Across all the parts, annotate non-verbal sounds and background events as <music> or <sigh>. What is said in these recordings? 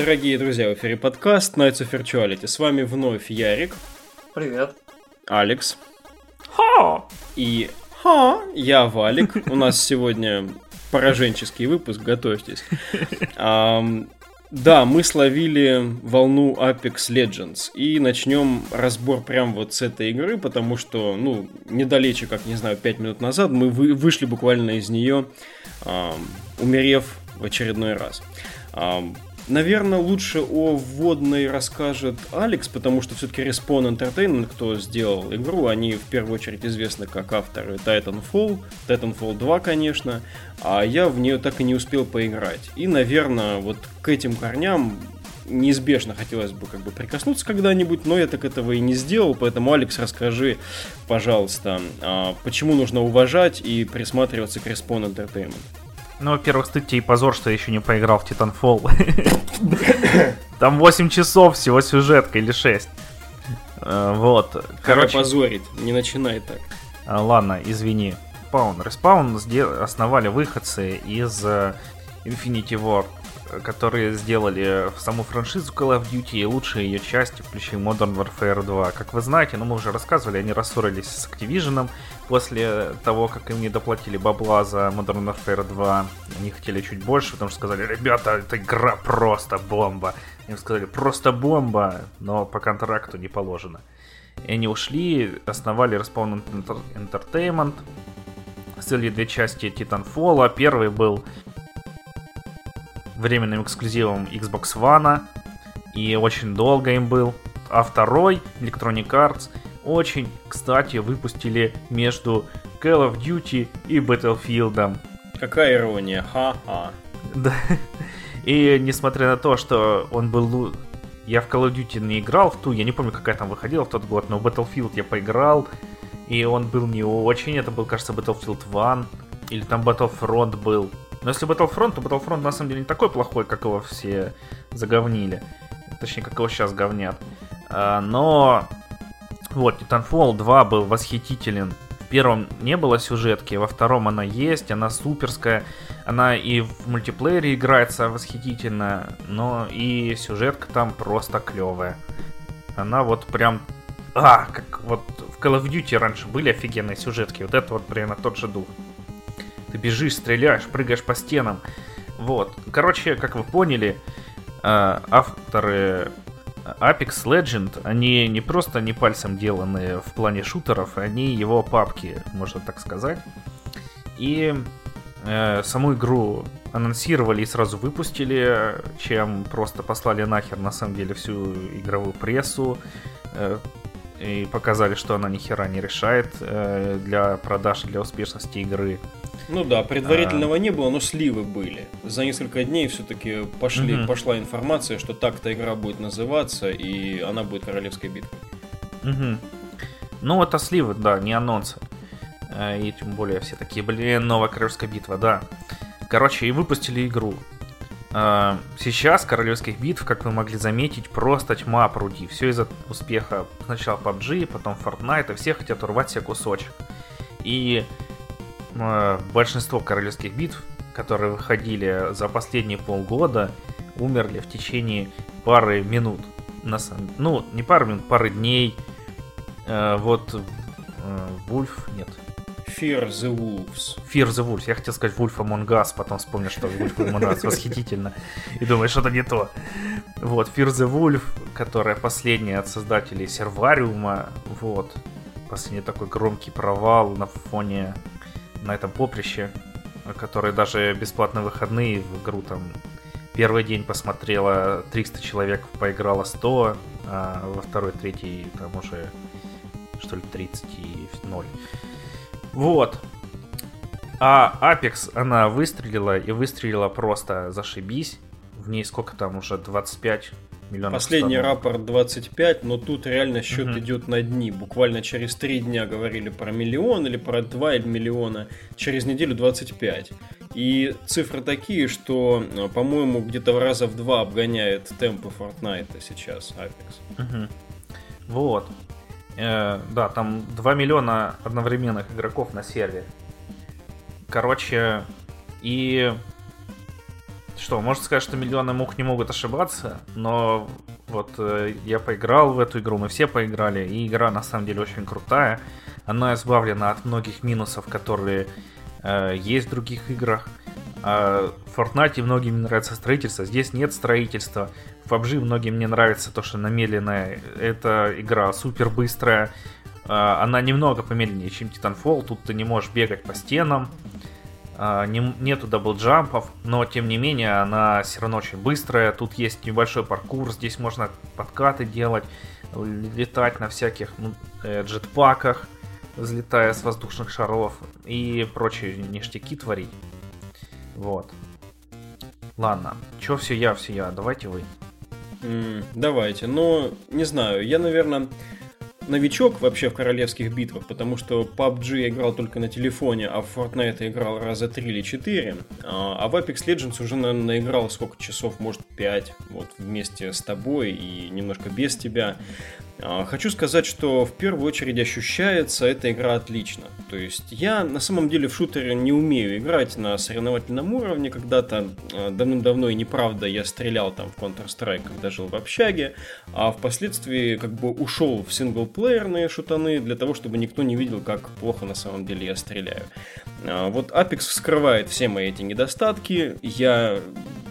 Дорогие друзья, в эфире подкаст Nights of Virtuality. С вами вновь Ярик. Привет. Алекс. Ха! И Ха! Я Валик. У нас сегодня пораженческий выпуск, готовьтесь. Да, мы словили волну Apex Legends и начнем разбор прямо вот с этой игры, потому что, ну, недалече, как, не знаю, 5 минут назад мы вы, вышли буквально из нее, э, умерев в очередной раз. Э, Наверное, лучше о вводной расскажет Алекс, потому что все-таки Respawn Entertainment, кто сделал игру, они в первую очередь известны как авторы Titanfall, Titanfall 2, конечно, а я в нее так и не успел поиграть. И, наверное, вот к этим корням неизбежно хотелось бы как бы прикоснуться когда-нибудь, но я так этого и не сделал, поэтому, Алекс, расскажи, пожалуйста, а, почему нужно уважать и присматриваться к Respawn Entertainment? Ну, во-первых, стыд тебе и позор, что я еще не поиграл в Titanfall. <laughs> Там 8 часов всего сюжетка или 6. Э, вот. Короче, позорить, не начинай так. А, ладно, извини. Respawn. Respawn основали выходцы из э, Infinity War которые сделали саму франшизу Call of Duty и лучшие ее части, включая Modern Warfare 2. Как вы знаете, ну мы уже рассказывали, они рассорились с Activision после того, как им не доплатили бабла за Modern Warfare 2. Они хотели чуть больше, потому что сказали, ребята, эта игра просто бомба. Им сказали, просто бомба, но по контракту не положено. И они ушли, основали Respawn Entertainment, сделали две части Titanfall. Первый был временным эксклюзивом Xbox One, и очень долго им был. А второй, Electronic Arts, очень, кстати, выпустили между Call of Duty и Battlefield. Какая ирония, ха-ха. <laughs> Да. И несмотря на то, что он был... Я в Call of Duty не играл в ту, я не помню, какая там выходила в тот год, но в Battlefield я поиграл, и он был не очень, это был, кажется, Battlefield 1, или там Battlefront был. Но если Battlefront, то Battlefront на самом деле не такой плохой, как его все заговнили. Точнее, как его сейчас говнят. А, но вот, Titanfall 2 был восхитителен. В первом не было сюжетки, во втором она есть, она суперская. Она и в мультиплеере играется восхитительно, но и сюжетка там просто клевая. Она вот прям... А, как вот в Call of Duty раньше были офигенные сюжетки. Вот это вот прямо тот же дух. Ты бежишь, стреляешь, прыгаешь по стенам. Вот. Короче, как вы поняли, э, авторы Apex Legend, они не просто не пальцем деланные в плане шутеров, они его папки, можно так сказать. И э, саму игру анонсировали и сразу выпустили, чем просто послали нахер на самом деле всю игровую прессу. Э, и показали, что она ни хера не решает э, для продаж, для успешности игры. Ну да, предварительного а... не было, но сливы были. За несколько дней все-таки пошли, угу. пошла информация, что так-то игра будет называться, и она будет королевской битвой. Угу. Ну, это сливы, да, не анонсы. Э, и тем более все такие, блин, новая королевская битва, да. Короче, и выпустили игру. Э, сейчас королевских битв, как вы могли заметить, просто тьма пруди. Все из-за успеха сначала PUBG, потом Fortnite, и все хотят урвать себе кусочек. И большинство королевских битв, которые выходили за последние полгода, умерли в течение пары минут. На самом... Ну, не пары минут, пары дней. Э, вот Вульф, нет. Fear the Wolves. Fear the Wolves. Я хотел сказать Wolf Among Us, потом вспомнил, что Wolf Among Us восхитительно. И думаю, что-то не то. Вот, Fear the Wolf, которая последняя от создателей Сервариума. Вот. Последний такой громкий провал на фоне на этом поприще, который даже бесплатные выходные в игру там первый день посмотрела 300 человек, поиграла 100, а во второй, третий там уже что ли 30 и 0. Вот. А Apex, она выстрелила и выстрелила просто зашибись. В ней сколько там уже 25 миллионов. Последний станов. рапорт 25, но тут реально счет угу. идет на дни. Буквально через три дня говорили про миллион или про 2 миллиона, через неделю 25. И цифры такие, что, э, по-моему, где-то в раза в два обгоняет темпы Fortnite сейчас Apex. Угу. Вот. Э, да, там 2 миллиона одновременных игроков на сервере. Короче, и что, можно сказать, что миллионы мух не могут ошибаться, но вот э, я поиграл в эту игру, мы все поиграли, и игра на самом деле очень крутая. Она избавлена от многих минусов, которые э, есть в других играх. А в Fortnite многим нравится строительство, здесь нет строительства. В PUBG многим не нравится то, что она медленная. Эта игра супер быстрая. А, она немного помедленнее, чем Titanfall. Тут ты не можешь бегать по стенам. А, не, нету даблджампов, но тем не менее она все равно очень быстрая. Тут есть небольшой паркур, здесь можно подкаты делать, летать на всяких ну, э, джетпаках, взлетая с воздушных шаров и прочие ништяки творить. Вот. Ладно, чё все я, все я, давайте вы. Mm, давайте, но не знаю, я, наверное, новичок вообще в королевских битвах, потому что PUBG я играл только на телефоне, а в Fortnite я играл раза 3 или 4. А, а в Apex Legends уже, наверное, наиграл сколько часов, может 5, вот вместе с тобой и немножко без тебя. А, хочу сказать, что в первую очередь ощущается эта игра отлично. То есть я на самом деле в шутере не умею играть на соревновательном уровне. Когда-то а, давным-давно и неправда я стрелял там в Counter-Strike, когда жил в общаге, а впоследствии как бы ушел в синглплеерные шутаны для того, чтобы никто не видел, как плохо на самом деле я стреляю. А, вот Apex вскрывает все мои эти недостатки. Я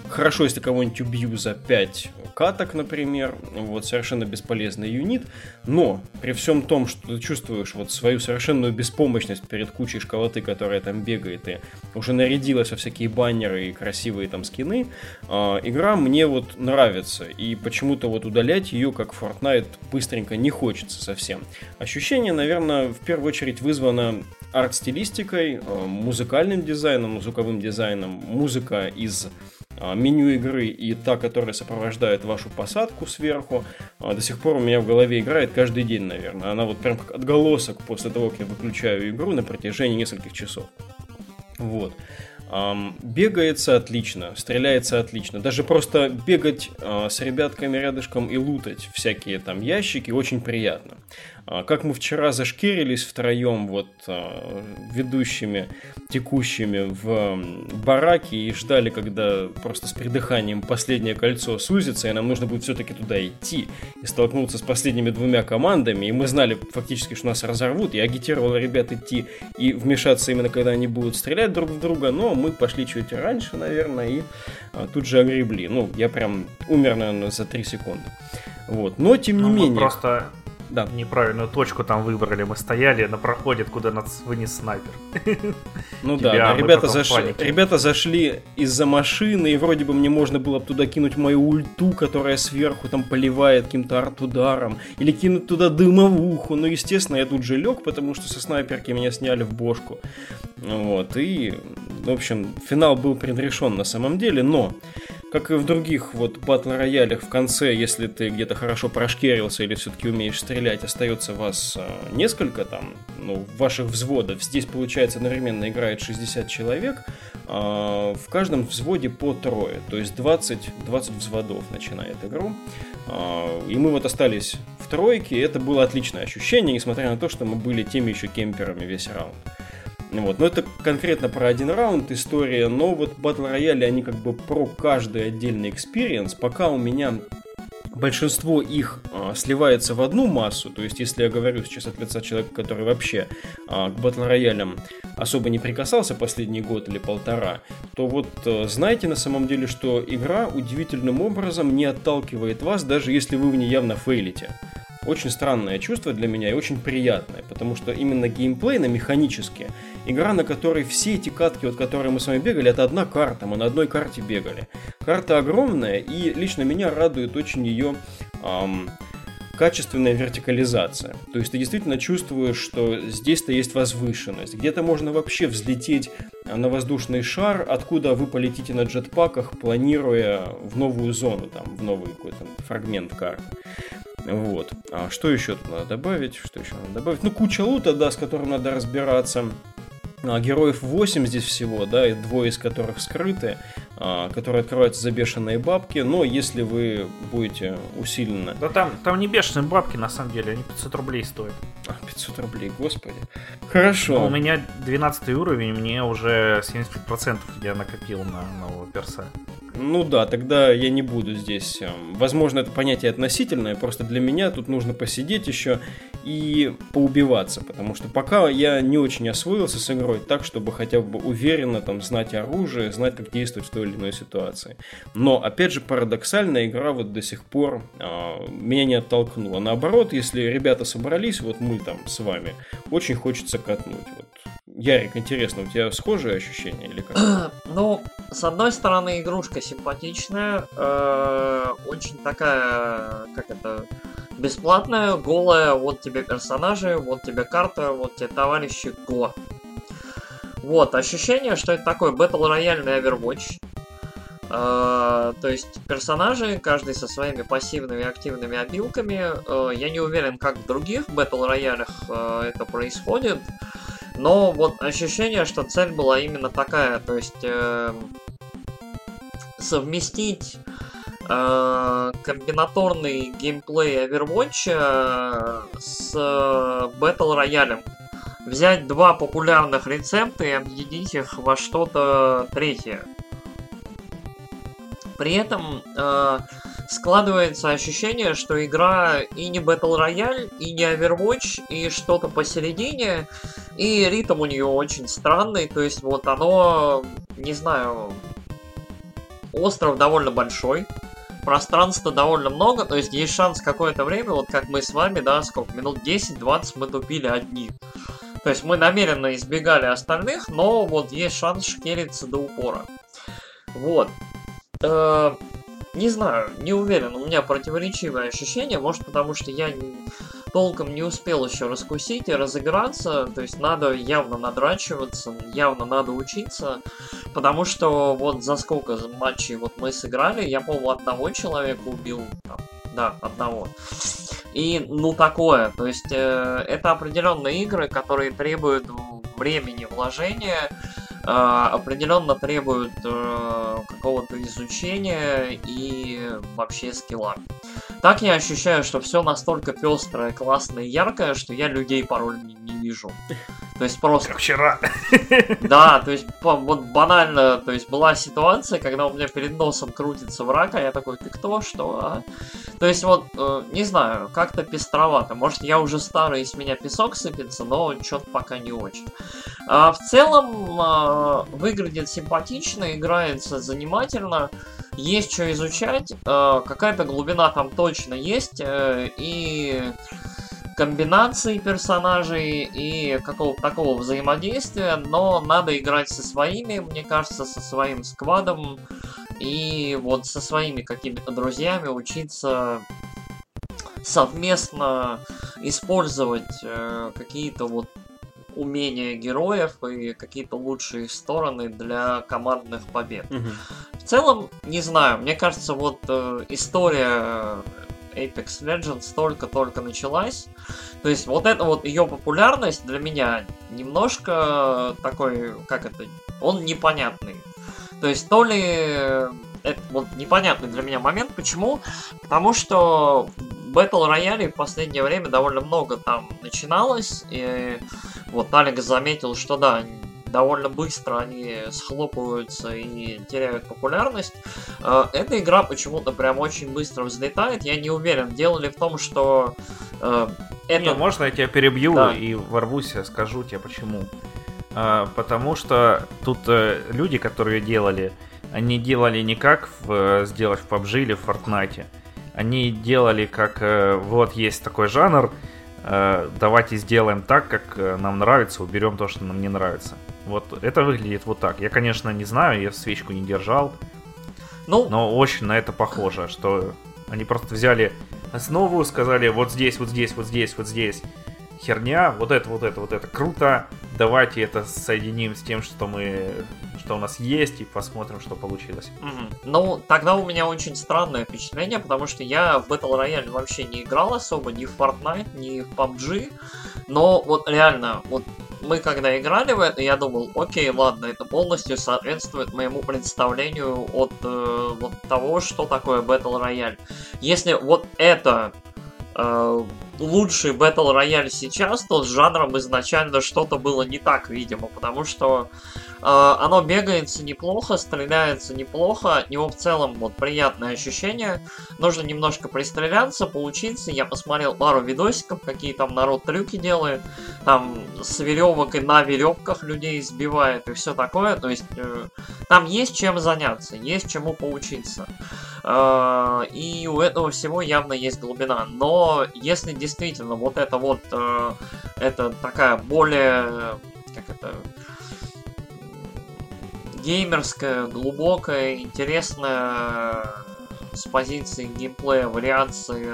хорошо, если кого-нибудь убью за 5 каток, например, вот совершенно бесполезный юнит, но при всем том, что ты чувствуешь вот свою совершенную беспомощность перед кучей школоты, которая там бегает и уже нарядилась во всякие баннеры и красивые там скины, э, игра мне вот нравится, и почему-то вот удалять ее, как Fortnite, быстренько не хочется совсем. Ощущение, наверное, в первую очередь вызвано арт-стилистикой, э, музыкальным дизайном, звуковым дизайном, музыка из а, меню игры и та, которая сопровождает вашу посадку сверху, а, до сих пор у меня в голове играет каждый день, наверное. Она вот прям как отголосок после того, как я выключаю игру на протяжении нескольких часов. Вот. Бегается отлично, стреляется отлично. Даже просто бегать uh, с ребятками рядышком и лутать всякие там ящики очень приятно. А, как мы вчера зашкерились втроем вот а, ведущими, текущими в бараке и ждали, когда просто с придыханием последнее кольцо сузится, и нам нужно будет все-таки туда идти и столкнуться с последними двумя командами, и мы знали фактически, что нас разорвут, я агитировал ребят идти и вмешаться именно когда они будут стрелять друг в друга, но мы пошли чуть раньше, наверное, и а, тут же огребли. Ну, я прям умер, наверное, за 3 секунды. Вот. Но, тем не ну, менее... просто да. неправильную точку там выбрали. Мы стояли на проходе, куда нас вынес снайпер. Ну да, ребята, зашли, ребята зашли из-за машины, и вроде бы мне можно было туда кинуть мою ульту, которая сверху там поливает каким-то арт-ударом, или кинуть туда дымовуху. Но, естественно, я тут же лег, потому что со снайперки меня сняли в бошку. Вот, и, в общем, финал был предрешен на самом деле, но как и в других вот battle royal ях в конце, если ты где-то хорошо прошкерился или все-таки умеешь стрелять, остается вас э, несколько там, ну, ваших взводов. Здесь, получается, одновременно играет 60 человек, э, в каждом взводе по трое, то есть 20, 20 взводов начинает игру. Э, и мы вот остались в тройке, и это было отличное ощущение, несмотря на то, что мы были теми еще кемперами весь раунд. Вот. Но это конкретно про один раунд история, но вот battle royal и, они как бы про каждый отдельный experience. Пока у меня большинство их а, сливается в одну массу, то есть если я говорю сейчас от лица человека, который вообще а, к батл роялям особо не прикасался последний год или полтора, то вот а, знаете на самом деле, что игра удивительным образом не отталкивает вас, даже если вы в ней явно фейлите очень странное чувство для меня и очень приятное, потому что именно геймплейно, механически, игра, на которой все эти катки, вот которые мы с вами бегали, это одна карта, мы на одной карте бегали. Карта огромная, и лично меня радует очень ее эм, качественная вертикализация. То есть ты действительно чувствуешь, что здесь-то есть возвышенность. Где-то можно вообще взлететь на воздушный шар, откуда вы полетите на джетпаках, планируя в новую зону, там, в новый какой-то фрагмент карты. Вот. А что еще тут надо добавить? Что еще надо добавить? Ну, куча лута, да, с которым надо разбираться. А, героев 8 здесь всего, да, и двое из которых скрыты, а, которые открываются за бешеные бабки, но если вы будете усиленно... Да там, там не бешеные бабки, на самом деле, они 500 рублей стоят. А, 500 рублей, господи. Хорошо. Ну, у меня 12 уровень, мне уже 75% я накопил на нового перса. Ну да, тогда я не буду здесь. Эм, возможно, это понятие относительное, просто для меня тут нужно посидеть еще и поубиваться, потому что пока я не очень освоился с игрой так, чтобы хотя бы уверенно там знать оружие, знать, как действовать в той или иной ситуации. Но, опять же, парадоксально, игра вот до сих пор э, меня не оттолкнула. Наоборот, если ребята собрались, вот мы там с вами, очень хочется катнуть. Вот Ярик, интересно, у тебя схожие ощущения или как? <clears throat> Ну, с одной стороны, игрушка симпатичная, э, очень такая, как это, бесплатная, голая, вот тебе персонажи, вот тебе карта, вот тебе товарищи, го. Вот, ощущение, что это такой Battle рояльный Overwatch. Uh, то есть персонажи, каждый со своими пассивными и активными обилками. Uh, я не уверен, как в других Battle роялях это происходит. Но вот ощущение, что цель была именно такая, то есть э, совместить э, комбинаторный геймплей Overwatch э, с Battle роялем. Взять два популярных рецепта и объединить их во что-то третье. При этом э, складывается ощущение, что игра и не Battle Royale, и не Overwatch, и что-то посередине, и ритм у нее очень странный, то есть вот оно, не знаю, остров довольно большой, пространства довольно много, то есть есть шанс какое-то время, вот как мы с вами, да, сколько, минут 10-20 мы тупили одни. То есть мы намеренно избегали остальных, но вот есть шанс шкериться до упора. Вот. Э, не знаю, не уверен, у меня противоречивое ощущение, может потому что я толком не успел еще раскусить и разыграться, то есть надо явно надрачиваться, явно надо учиться, потому что вот за сколько матчей вот мы сыграли, я, по-моему, одного человека убил, там, да, одного. И, ну, такое, то есть э, это определенные игры, которые требуют времени вложения, определенно требуют э, какого-то изучения и вообще скилла. Так я ощущаю, что все настолько пестрое, классное и яркое, что я людей порой не, не вижу. То есть просто... Как вчера. <laughs> Да, то есть вот банально, то есть была ситуация, когда у меня перед носом крутится враг, а я такой, ты кто, что, а? То есть вот, э, не знаю, как-то пестровато. Может, я уже старый, и с меня песок сыпется, но что-то пока не очень. А в целом, э, выглядит симпатично, играется занимательно, есть что изучать, э, какая-то глубина там точно есть, э, и комбинации персонажей и какого-то такого взаимодействия, но надо играть со своими, мне кажется, со своим сквадом и вот со своими какими-то друзьями учиться совместно использовать э, какие-то вот умения героев и какие-то лучшие стороны для командных побед. Угу. В целом, не знаю, мне кажется, вот э, история Apex Legends только-только началась. То есть вот эта вот ее популярность для меня немножко такой, как это, он непонятный. То есть то ли это вот непонятный для меня момент. Почему? Потому что Battle Royale в последнее время довольно много там начиналось. И вот Алекс заметил, что да, довольно быстро они схлопываются и теряют популярность. Э, эта игра почему-то прям очень быстро взлетает. Я не уверен, дело ли в том, что э, это... Не, можно я тебя перебью да. и ворвусь, скажу тебе почему. Э, потому что тут люди, которые делали, они делали не как в, сделать в PUBG или в Fortnite. Они делали как вот есть такой жанр, давайте сделаем так, как нам нравится, уберем то, что нам не нравится. Вот это выглядит вот так. Я, конечно, не знаю, я свечку не держал. Ну, но очень на это похоже, что они просто взяли основу, сказали вот здесь, вот здесь, вот здесь, вот здесь херня, вот это, вот это, вот это круто. Давайте это соединим с тем, что мы, что у нас есть, и посмотрим, что получилось. Угу. Ну, тогда у меня очень странное впечатление, потому что я в Battle Royale вообще не играл особо, ни в Fortnite, ни в PUBG. Но вот реально, вот мы когда играли в это, я думал, окей, ладно, это полностью соответствует моему представлению от э, вот того, что такое Battle Royale. Если вот это э, лучший Battle Royale сейчас, то с жанром изначально что-то было не так, видимо, потому что оно бегается неплохо, стреляется неплохо, от него в целом вот приятное ощущение. Нужно немножко пристреляться, поучиться. Я посмотрел пару видосиков, какие там народ трюки делает, там с веревок и на веревках людей сбивает и все такое. То есть э, там есть чем заняться, есть чему поучиться. Э, и у этого всего явно есть глубина. Но если действительно вот это вот, э, это такая более, как это, геймерская, глубокая, интересная с позиции геймплея вариации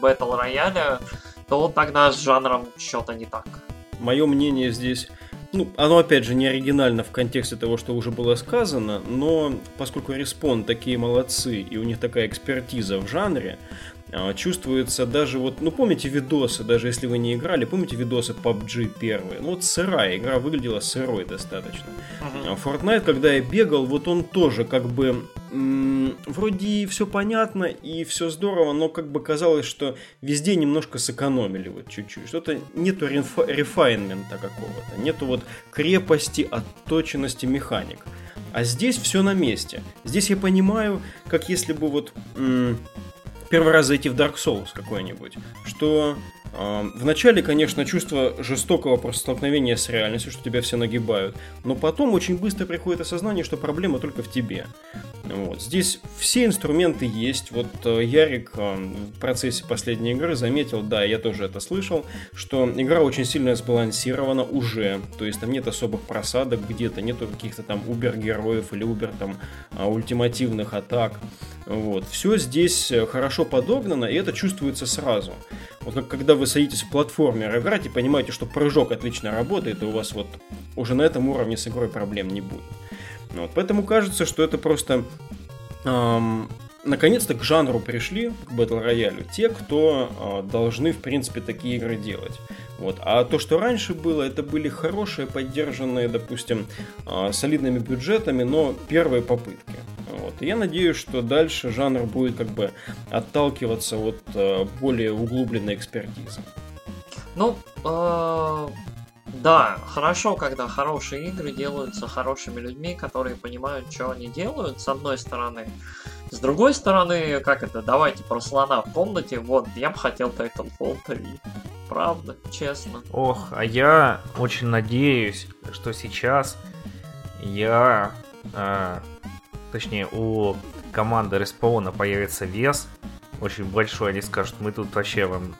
Battle рояля, то тогда с жанром что-то не так. Мое мнение здесь ну, оно опять же не оригинально в контексте того, что уже было сказано, но поскольку Респон такие молодцы и у них такая экспертиза в жанре, а, чувствуется даже вот, ну помните видосы, даже если вы не играли, помните видосы PUBG первые? Ну вот сырая, игра выглядела сырой достаточно. Uh-huh. Fortnite, когда я бегал, вот он тоже как бы м- вроде все понятно и все здорово, но как бы казалось, что везде немножко сэкономили вот чуть-чуть. Что-то нету реф- рефайнмента какого-то, нету вот крепости, отточенности механик. А здесь все на месте. Здесь я понимаю, как если бы вот... М- первый раз зайти в Dark Souls какой-нибудь, что вначале, конечно, чувство жестокого столкновения с реальностью, что тебя все нагибают, но потом очень быстро приходит осознание, что проблема только в тебе. Вот. Здесь все инструменты есть. Вот э, Ярик в процессе последней игры заметил, да, я тоже это слышал, что игра очень сильно сбалансирована уже. То есть там нет особых просадок где-то, нету каких-то там убер-героев или убер там э, ультимативных атак. Вот. Все здесь э, хорошо подогнано, и это чувствуется сразу. Вот как когда вы садитесь в платформер играть и понимаете, что прыжок отлично работает, и у вас вот уже на этом уровне с игрой проблем не будет. Вот. Поэтому кажется, что это просто эм, наконец-то к жанру пришли, к Battle Royale, те, кто э, должны, в принципе, такие игры делать. Вот. А то, что раньше было, это были хорошие, поддержанные, допустим, э, солидными бюджетами, но первые попытки. Вот. И я надеюсь, что дальше жанр будет как бы отталкиваться от э, более углубленной экспертизы. Ну, э, да, хорошо, когда хорошие игры делаются хорошими людьми, которые понимают, что они делают, с одной стороны. С другой стороны, как это, давайте про слона в комнате, вот, я бы хотел Titanfall 3. Правда, честно. Ох, а я очень надеюсь, что сейчас я э, точнее, у команды респауна появится вес очень большой, они скажут, мы тут вообще вам,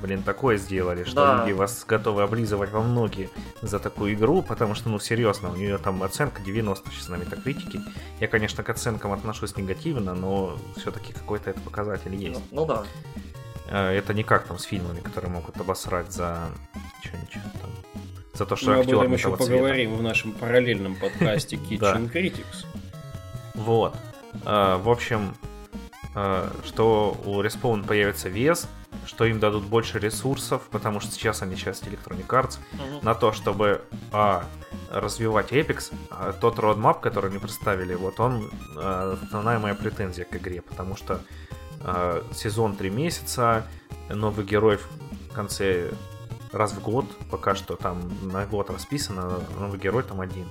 блин, такое сделали, что да. люди вас готовы облизывать во ноги за такую игру, потому что, ну, серьезно, у нее там оценка 90 сейчас на метакритике. Я, конечно, к оценкам отношусь негативно, но все-таки какой-то это показатель есть. Ну, ну да. Э, это не как там с фильмами, которые могут обосрать за что-нибудь там. За то, что Мы об этом еще поговорим в нашем параллельном подкасте <laughs> Kitchen Critics. Вот. А, в общем, а, что у Respawn появится вес, что им дадут больше ресурсов, потому что сейчас они часть Electronic Arts, uh-huh. на то, чтобы а, развивать Apex, а тот roadmap, который они представили, вот он а, основная моя претензия к игре, потому что а, сезон 3 месяца, новый герой в конце раз в год, пока что там на год расписано, новый герой там один.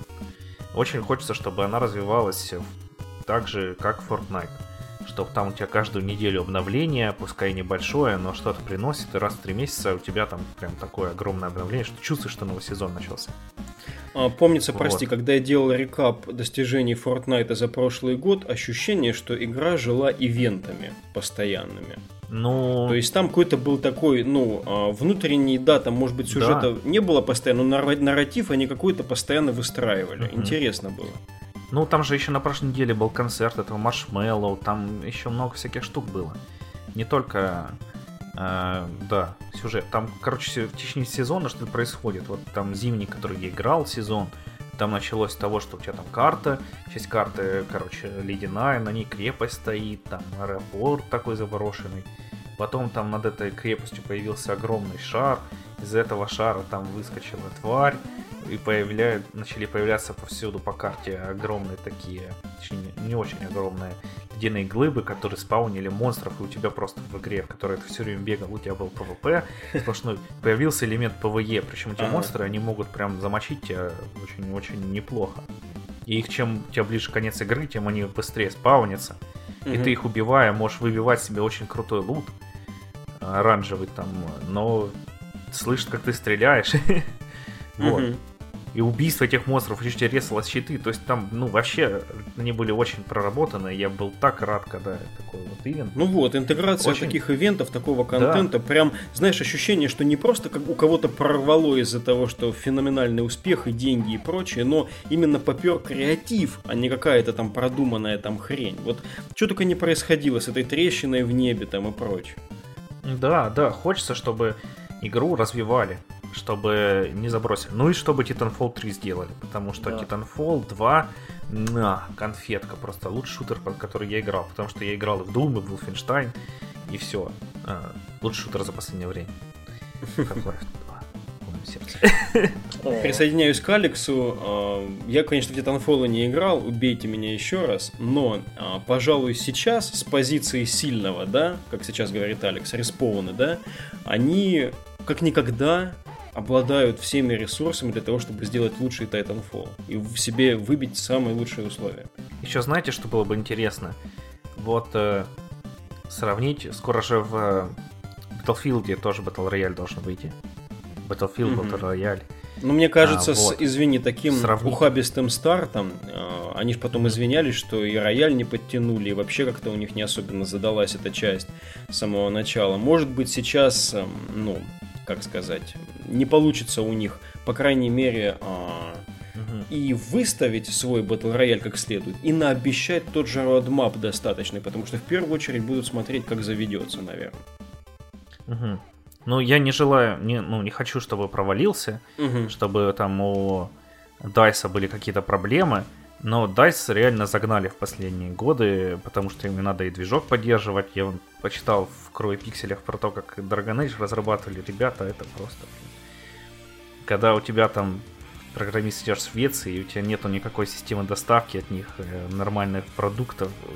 Очень хочется, чтобы она развивалась так же, как Fortnite. Чтобы там у тебя каждую неделю обновление, пускай небольшое, но что-то приносит, и раз в три месяца у тебя там прям такое огромное обновление, что чувствуешь, что новый сезон начался. А, помнится, вот. прости, когда я делал рекап достижений Fortnite за прошлый год, ощущение, что игра жила ивентами постоянными. Ну... То есть там какой-то был такой, ну, а, внутренний, да, там, может быть, сюжета да. не было постоянно, но нарратив они какой-то постоянно выстраивали. Mm-hmm. Интересно было. Ну, там же еще на прошлой неделе был концерт этого Маршмеллоу, там еще много всяких штук было. Не только, э, да, сюжет. Там, короче, в течение сезона что-то происходит. Вот там зимний, который я играл сезон, там началось с того, что у тебя там карта, часть карты, короче, ледяная, на ней крепость стоит, там аэропорт такой заброшенный. Потом там над этой крепостью появился огромный шар, из этого шара там выскочила тварь, и появляют, начали появляться повсюду по карте огромные такие, точнее, не очень огромные ледяные глыбы, которые спаунили монстров, и у тебя просто в игре, в которой ты все время бегал, у тебя был PvP сплошной, появился элемент PvE, причем эти Ага. монстры, они могут прям замочить тебя очень-очень неплохо. И их чем у тебя ближе конец игры, тем они быстрее спаунятся. И Мгм. ты их убивая, можешь выбивать себе очень крутой лут. а, Оранжевый там, но слышит, как ты стреляешь. <laughs> Вот. И убийство этих монстров еще резало щиты. То есть там, ну, вообще, они были очень проработаны. Я был так рад, когда такой вот ивент. Ну вот, интеграция Очень- таких ивентов, такого контента, прям, знаешь, ощущение, что не просто как у кого-то прорвало из-за того, что феноменальный успех и деньги и прочее, но именно попер креатив, а не какая-то там продуманная там хрень. Вот что только не происходило с этой трещиной в небе там и прочее. Да, да, хочется, чтобы игру развивали, чтобы не забросили. Ну и чтобы Titanfall 3 сделали, потому что Да. Titanfall 2, на, конфетка, просто лучший шутер, под который я играл, потому что я играл и в Doom, и в Wolfenstein, и все. лучший шутер за последнее время. Half-Life 2 в моем сердце. О, Присоединяюсь к Алексу. А, Я, конечно, в Titanfall не играл, убейте меня еще раз, но, а, пожалуй, сейчас с позиции сильного, да, как сейчас говорит Алекс, респауны, да, они как никогда обладают всеми ресурсами для того, чтобы сделать лучший Titanfall и в себе выбить самые лучшие условия. Еще знаете, что было бы интересно? Вот э, сравнить, скоро же в э, Battlefield тоже Battle Royale должен выйти. Battlefield, Мгм. Battle Royale. Но мне кажется, А, с, вот. извини, таким Сравнить. ухабистым стартом, э, они же потом извинялись, что и рояль не подтянули, и вообще как-то у них не особенно задалась эта часть с самого начала. Может быть, сейчас, эм, ну, как сказать, не получится у них, по крайней мере, Мгм. и выставить свой Battle Royale как следует, и наобещать тот же roadmap достаточный, потому что в первую очередь будут смотреть, как заведется, наверное. Мгм. Ну, я не желаю, не, ну, не хочу, чтобы провалился, Мгм. чтобы там у Дайса были какие-то проблемы. Но DICE реально загнали в последние годы, потому что им надо и движок поддерживать. Я почитал в Крое Пикселях про то, как Dragon Age разрабатывали. Ребята, это просто... Когда у тебя там программист сидишь в Швеции, и у тебя нету никакой системы доставки от них, э, нормальных продуктов, э,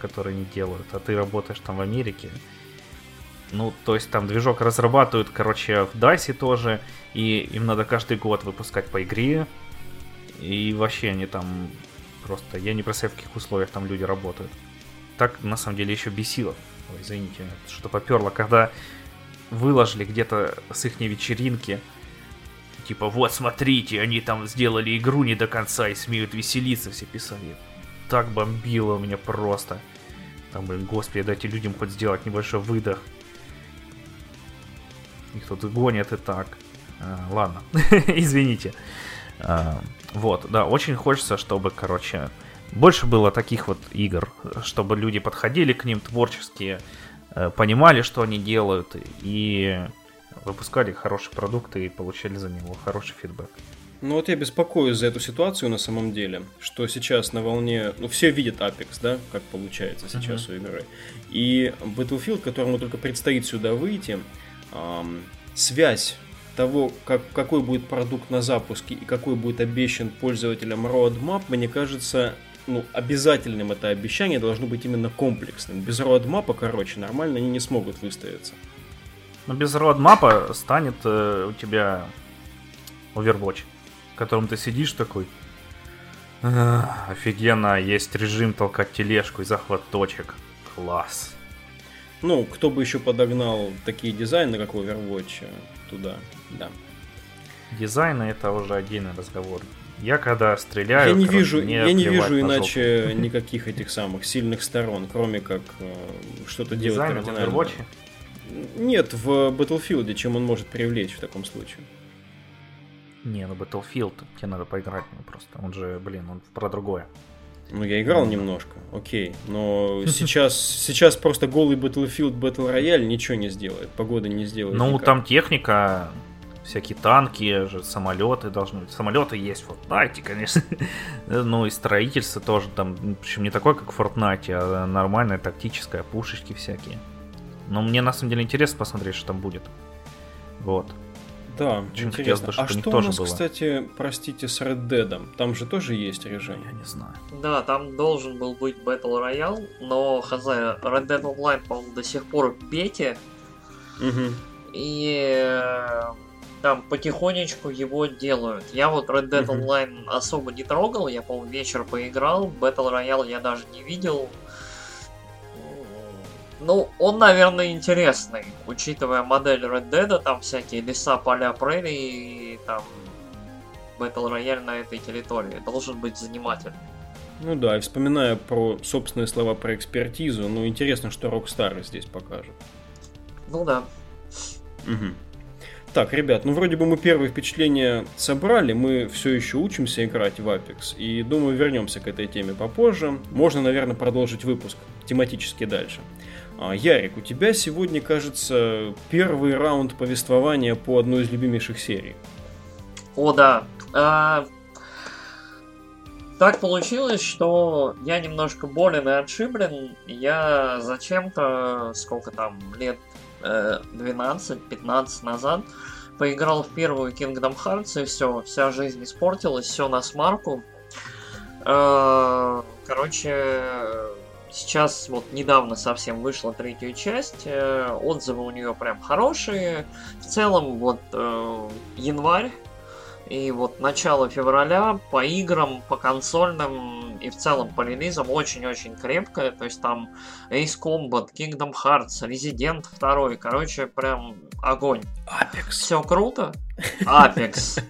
которые они делают, а ты работаешь там в Америке, ну, то есть там движок разрабатывают, короче, в DICE тоже, и им надо каждый год выпускать по игре, и вообще они там просто... Я не представляю, в каких условиях там люди работают. Так, на самом деле, еще бесило. Ой, извините, что поперло, когда выложили где-то с их вечеринки, типа, вот, смотрите, они там сделали игру не до конца и смеют веселиться, все писали. Так бомбило у меня просто. Там, блин, господи, дайте людям хоть сделать небольшой выдох. Их тут гонят и так. А, ладно, <laughs> извините. А, вот, да, очень хочется, чтобы, короче, больше было таких вот игр, чтобы люди подходили к ним творчески, э, понимали, что они делают, и выпускали хорошие продукты и получали за него хороший фидбэк. Ну вот я беспокоюсь за эту ситуацию на самом деле, что сейчас на волне, ну все видят Apex, да, как получается сейчас у игры, и Battlefield, которому только предстоит сюда выйти, ам, связь того, как, какой будет продукт на запуске и какой будет обещан пользователям roadmap, мне кажется, ну, обязательным это обещание должно быть именно комплексным. Без roadmap, короче, нормально они не смогут выставиться. Но без родмапа станет э, у тебя Overwatch, в котором ты сидишь такой. «Ах, офигенно, есть режим толкать тележку и захват точек. Класс. Ну, кто бы еще подогнал такие дизайны, как Overwatch, э, туда, да. Дизайн это уже отдельный разговор. Я когда стреляю, Я не короче, вижу, я не вижу на иначе <laughs> никаких этих самых сильных сторон, кроме как э, что-то делать в кардинально. Overwatch. Нет, в Battlefield, чем он может привлечь в таком случае. Не, ну Battlefield, тебе надо поиграть ну, просто. Он же, блин, он про другое. Ну, я играл немножко, окей, но <laughs> сейчас, сейчас просто голый Battlefield Battle Royale ничего не сделает, погода не сделает. Ну, никак. там техника, всякие танки, же, самолеты должны быть. Самолеты есть в Fortnite, конечно. <laughs> ну и строительство тоже там, причем не такое, как в Fortnite, а нормальное, тактическое, пушечки всякие. Но мне на самом деле интересно посмотреть, что там будет. Вот. Да, Очень интересно. хотелось бы, а чтобы у них что у нас, было. кстати, простите, с Red Dead? Там же тоже есть режим. Я не знаю. Да, там должен был быть Battle Royale, но хз, Red Dead Online, по-моему, до сих пор в бете, Мгм. и э, там потихонечку его делают. Я вот Red Dead. Online особо не трогал, я, по-моему, вечер поиграл, Battle Royale я даже не видел. Ну, он, наверное, интересный, учитывая модель Red Dead, там всякие леса, поля, прерии, и там Battle Royale на этой территории. Должен быть занимательный. Ну да, и вспоминая про собственные слова про экспертизу, ну интересно, что Rockstar здесь покажет. Ну да. Мгм. Так, ребят, ну вроде бы мы первые впечатления собрали, мы все еще учимся играть в Apex, и думаю, вернемся к этой теме попозже. Можно, наверное, продолжить выпуск тематически дальше. А, Ярик, у тебя сегодня, кажется, первый раунд повествования по одной из любимейших серий. О, да. А, Так получилось, что я немножко болен и отшиблен. Я зачем-то, сколько там, лет 12-15 назад поиграл в первую Kingdom Hearts, и все, вся жизнь испортилась, все на смарку. Э, Короче, сейчас вот недавно совсем вышла третья часть, э, отзывы у нее прям хорошие. В целом, вот э, январь и вот начало февраля по играм, по консольным и в целом по релизам очень-очень крепкое. То есть там Ace Combat, Kingdom Hearts, Resident 2. Короче, прям огонь. Apex. Все круто. <laughs> Apex.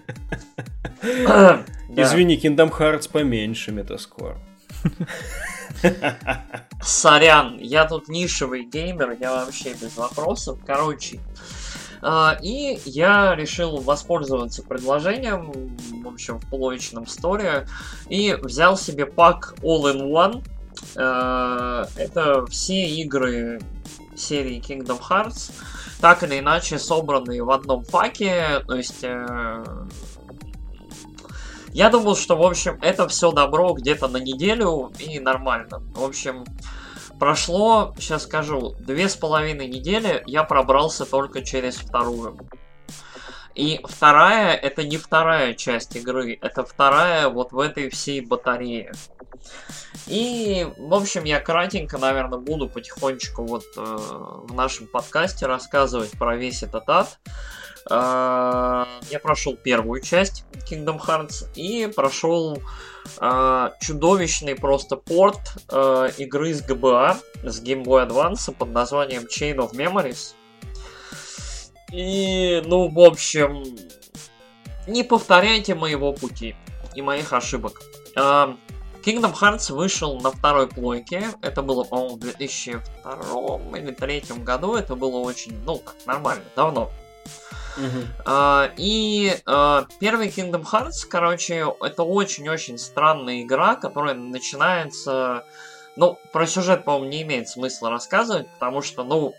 <laughs> Извини, Kingdom Hearts поменьше Metascore. Сорян, я тут нишевый геймер, я вообще без вопросов. Короче, и я решил воспользоваться предложением, в общем, в половичном сторе, и взял себе пак All-in-One. А, Это все игры серии Kingdom Hearts, так или иначе собранные в одном паке, то есть... э, Я думал, что, в общем, это все добро где-то на неделю и нормально. В общем, прошло, сейчас скажу, две с половиной недели, я пробрался только через вторую. И вторая, это не вторая часть игры, это вторая вот в этой всей батарее. И, в общем, я кратенько, наверное, буду потихонечку вот э, в нашем подкасте рассказывать про весь этот ад. Э, я прошел первую часть Kingdom Hearts и прошел э, чудовищный просто порт э, игры с GBA, с Game Boy Advance под названием Chain of Memories. И, ну, в общем, не повторяйте моего пути и моих ошибок. Э, Kingdom Hearts вышел на второй плойке. Это было, по-моему, в 2002 или 2003 году. Это было очень, ну, так, нормально, давно. А, И а, первый Kingdom Hearts, короче, это очень-очень странная игра, которая начинается... Ну, про сюжет, по-моему, не имеет смысла рассказывать, потому что, ну...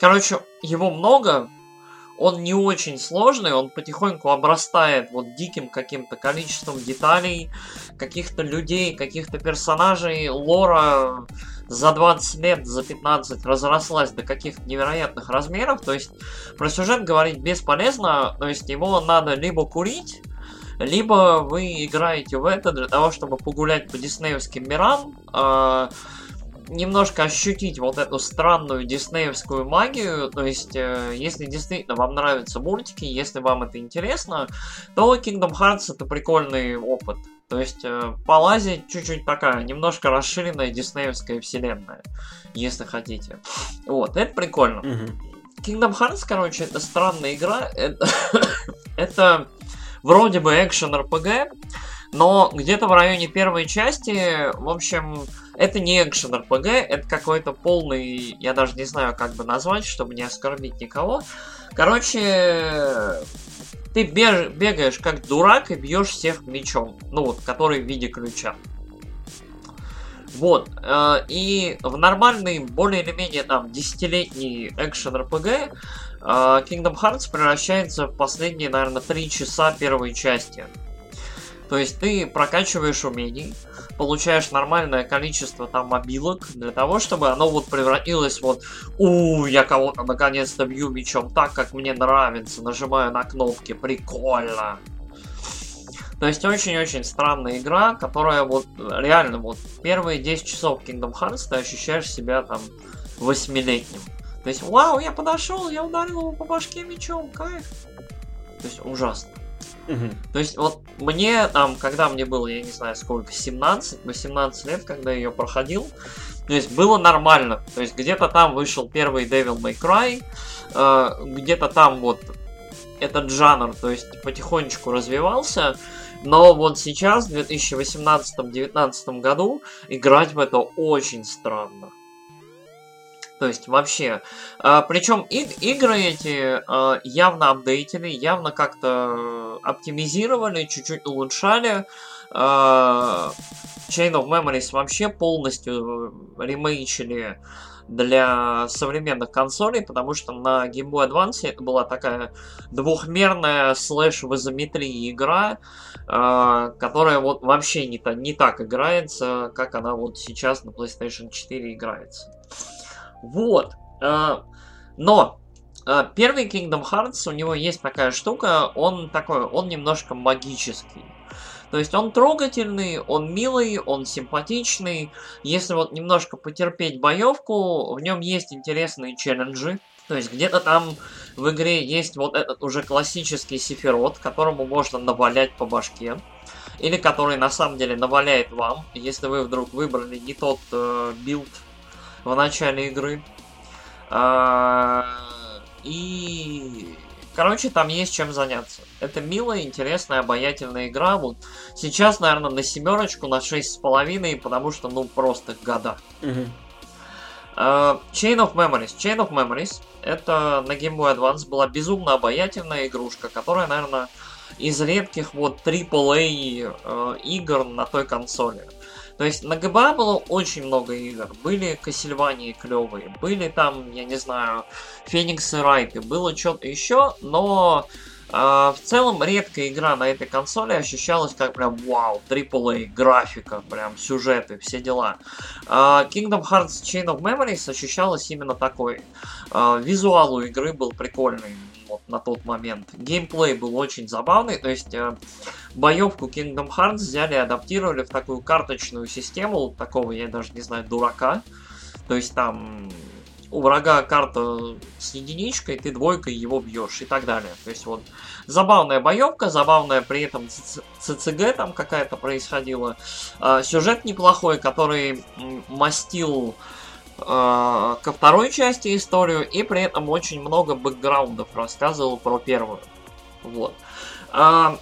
Короче, его много, он не очень сложный, он потихоньку обрастает вот диким каким-то количеством деталей, каких-то людей, каких-то персонажей, лора за 20 лет, за 15 разрослась до каких-то невероятных размеров, то есть про сюжет говорить бесполезно, то есть его надо либо курить, либо вы играете в это для того, чтобы погулять по диснеевским мирам, а, немножко ощутить вот эту странную диснеевскую магию, то есть э, если действительно вам нравятся мультики, если вам это интересно, то Kingdom Hearts это прикольный опыт. То есть э, полазить чуть-чуть такая, немножко расширенная диснеевская вселенная, если хотите. Вот, это прикольно. Мгм. Kingdom Hearts, короче, это странная игра. Это, <coughs> это вроде бы экшен RPG, но где-то в районе первой части, в общем, это не экшен RPG, это какой-то полный, я даже не знаю, как бы назвать, чтобы не оскорбить никого. Короче, ты беж- бегаешь как дурак и бьешь всех мечом, ну вот, который в виде ключа. Вот, э, и в нормальный, более или менее там десятилетний экшен RPG э, Kingdom Hearts превращается в последние, наверное, три часа первой части. То есть ты прокачиваешь умений, получаешь нормальное количество там мобилок для того, чтобы оно вот превратилось вот у я кого-то наконец-то бью мечом так, как мне нравится, нажимаю на кнопки, прикольно. То есть очень-очень странная игра, которая вот реально вот первые 10 часов Kingdom Hearts ты ощущаешь себя там восьмилетним. То есть, вау, я подошел, я ударил его по башке мечом, кайф. То есть ужасно. То есть вот мне там, когда мне было, я не знаю сколько, 17, 18 лет, когда я ее проходил, то есть было нормально. То есть где-то там вышел первый Devil May Cry, э, где-то там вот этот жанр, то есть потихонечку развивался, но вот сейчас, в 2018-2019 году, играть в это очень странно. То есть вообще. А, причем и, игры эти а, явно апдейтили, явно как-то оптимизировали, чуть-чуть улучшали. А, Chain of Memories вообще полностью ремейчили для современных консолей, потому что на Game Boy Advance это была такая двухмерная слэш в изометрии игра, э, которая вот вообще не, та, не так играется, как она вот сейчас на PlayStation 4 играется. Вот. Э, но э, первый Kingdom Hearts, у него есть такая штука, он такой, он немножко магический. То есть он трогательный, он милый, он симпатичный. Если вот немножко потерпеть боевку, в нем есть интересные челленджи. То есть где-то там в игре есть вот этот уже классический Сефирот, которому можно навалять по башке. Или который на самом деле наваляет вам, если вы вдруг выбрали не тот э, build в начале игры. А, и... Короче, там есть чем заняться. Это милая, интересная, обаятельная игра. Вот сейчас, наверное, на семерочку, на шесть с половиной, потому что, ну, просто года. Uh, Chain of Memories. Chain of Memories это на Game Boy Advance была безумно обаятельная игрушка, которая, наверное, из редких вот AAA э, игр на той консоли. То есть на ГБА было очень много игр. Были Кассельвании клевые, были там, я не знаю, Феникс и Райты, было что-то еще, но э, в целом редкая игра на этой консоли ощущалась как прям вау, AAA, графика, прям сюжеты, все дела. Э, Kingdom Hearts Chain of Memories ощущалась именно такой. Э, визуал у игры был прикольный вот на тот момент. Геймплей был очень забавный, то есть э, боевку Kingdom Hearts взяли и адаптировали в такую карточную систему, такого, я даже не знаю, дурака. То есть там у врага карта с единичкой, ты двойкой его бьешь и так далее. То есть вот забавная боевка, забавная при этом ЦЦГ там какая-то происходила. Э, сюжет неплохой, который мастил э, ко второй части историю, и при этом очень много бэкграундов рассказывал про первую. Вот. Э,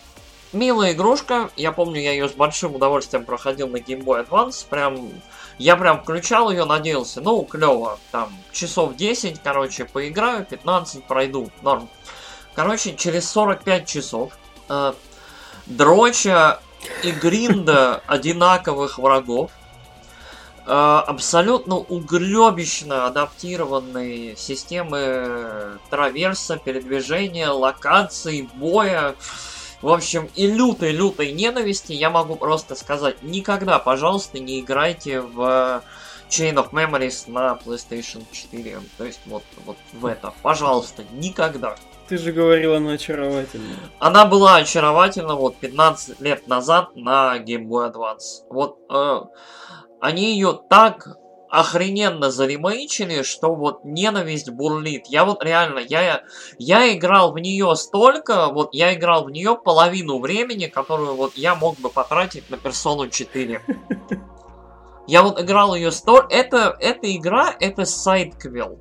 милая игрушка, я помню, я ее с большим удовольствием проходил на Game Boy Advance, прям... Я прям включал ее, надеялся, ну, клево, там, часов 10, короче, поиграю, 15 пройду, норм. Короче, через 45 часов э, дроча и гринда <laughs> одинаковых врагов, абсолютно угребищно адаптированные системы траверса, передвижения, локаций, боя. В общем, и лютой-лютой ненависти я могу просто сказать, никогда, пожалуйста, не играйте в Chain of Memories на PlayStation 4. То есть вот, вот в это. Пожалуйста, никогда. Ты же говорил, она очаровательна. Она была очаровательна вот 15 лет назад на Game Boy Advance. Вот э, они ее так охрененно заремейчили, что вот ненависть бурлит. Я вот реально, я, я играл в нее столько, вот я играл в нее половину времени, которую вот я мог бы потратить на Персону 4. <laughs> Я вот играл ее столько... Это, эта игра, это sidequel.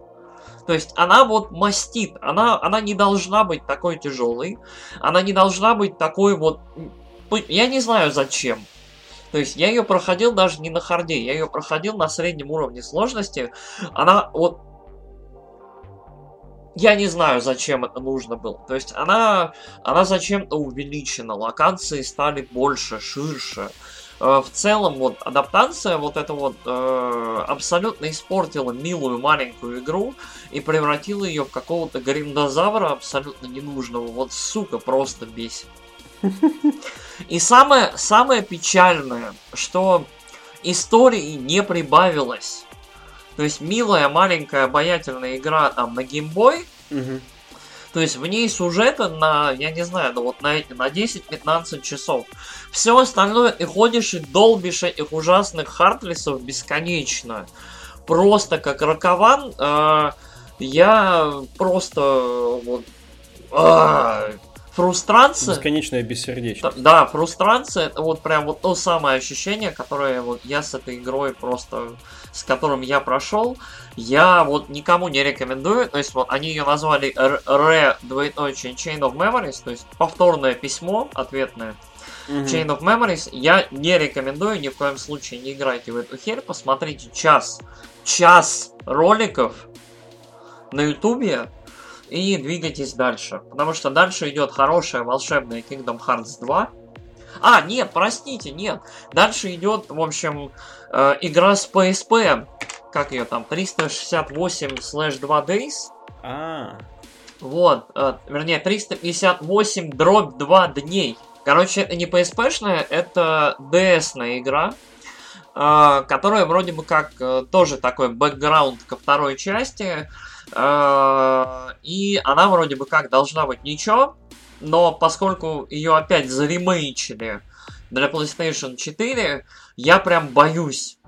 То есть она вот мастит, она, она не должна быть такой тяжелой, она не должна быть такой вот... Я не знаю зачем. То есть я ее проходил даже не на hard е, я ее проходил на среднем уровне сложности. Она вот... Я не знаю, зачем это нужно было. То есть она, она зачем-то увеличена, локации стали больше, ширше. Э, в целом, вот, адаптация вот это вот э, абсолютно испортила милую маленькую игру и превратила ее в какого-то гриндозавра абсолютно ненужного. Вот, сука, просто бесит. <laughs> И самое, самое печальное, что истории не прибавилось. То есть милая, маленькая, обаятельная игра там на геймбой, Мгм. то есть в ней сюжета на, я не знаю, ну вот на, эти- на 10-15 часов. Все остальное ты ходишь и долбишь этих ужасных хартлисов бесконечно. Просто как ракован. э, я просто вот... а, фрустрация. Бесконечная бессердечность. Да, фрустрация это вот прям вот то самое ощущение, которое вот я с этой игрой просто, с которым я прошел, я вот никому не рекомендую. То есть вот они ее назвали Re двоеточие Chain of Memories, то есть повторное письмо ответное. Мгм. Chain of Memories я не рекомендую, ни в коем случае не играйте в эту херь, посмотрите час, час роликов на ютубе и двигайтесь дальше, потому что дальше идет хорошая волшебная Kingdom Hearts 2. А, нет, простите, нет. Дальше идет, в общем, э, игра с PSP. Как ее там? 368 slash 2 days. А, Вот, э, вернее, 358 дробь 2 дней. Короче, это не PSP-шная, это DS-ная игра, э, которая вроде бы как э, тоже такой бэкграунд ко второй части. э, и она вроде бы как должна быть ничего, но поскольку ее опять заремейчили для PlayStation 4, я прям боюсь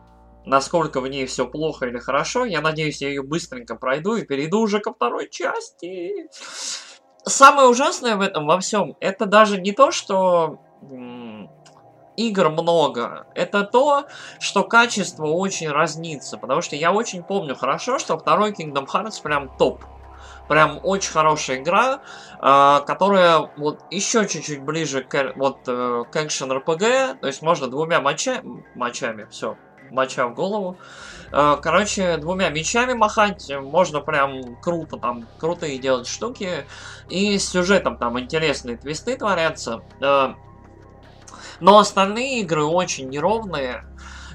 насколько в ней все плохо или хорошо. Я надеюсь, я ее быстренько пройду и перейду уже ко второй части. Самое ужасное в этом во всем, это даже не то, что игр много, это то, что качество очень разнится. Потому что я очень помню хорошо, что второй Kingdom Hearts прям топ. Прям очень хорошая игра, а, которая вот еще чуть-чуть ближе к, вот, э, к экшен RPG, то есть можно двумя мача- мачами, все, мача в голову. Э, Короче, двумя мечами махать, можно прям круто там, крутые делать штуки. И с сюжетом там интересные твисты творятся. Но остальные игры очень неровные.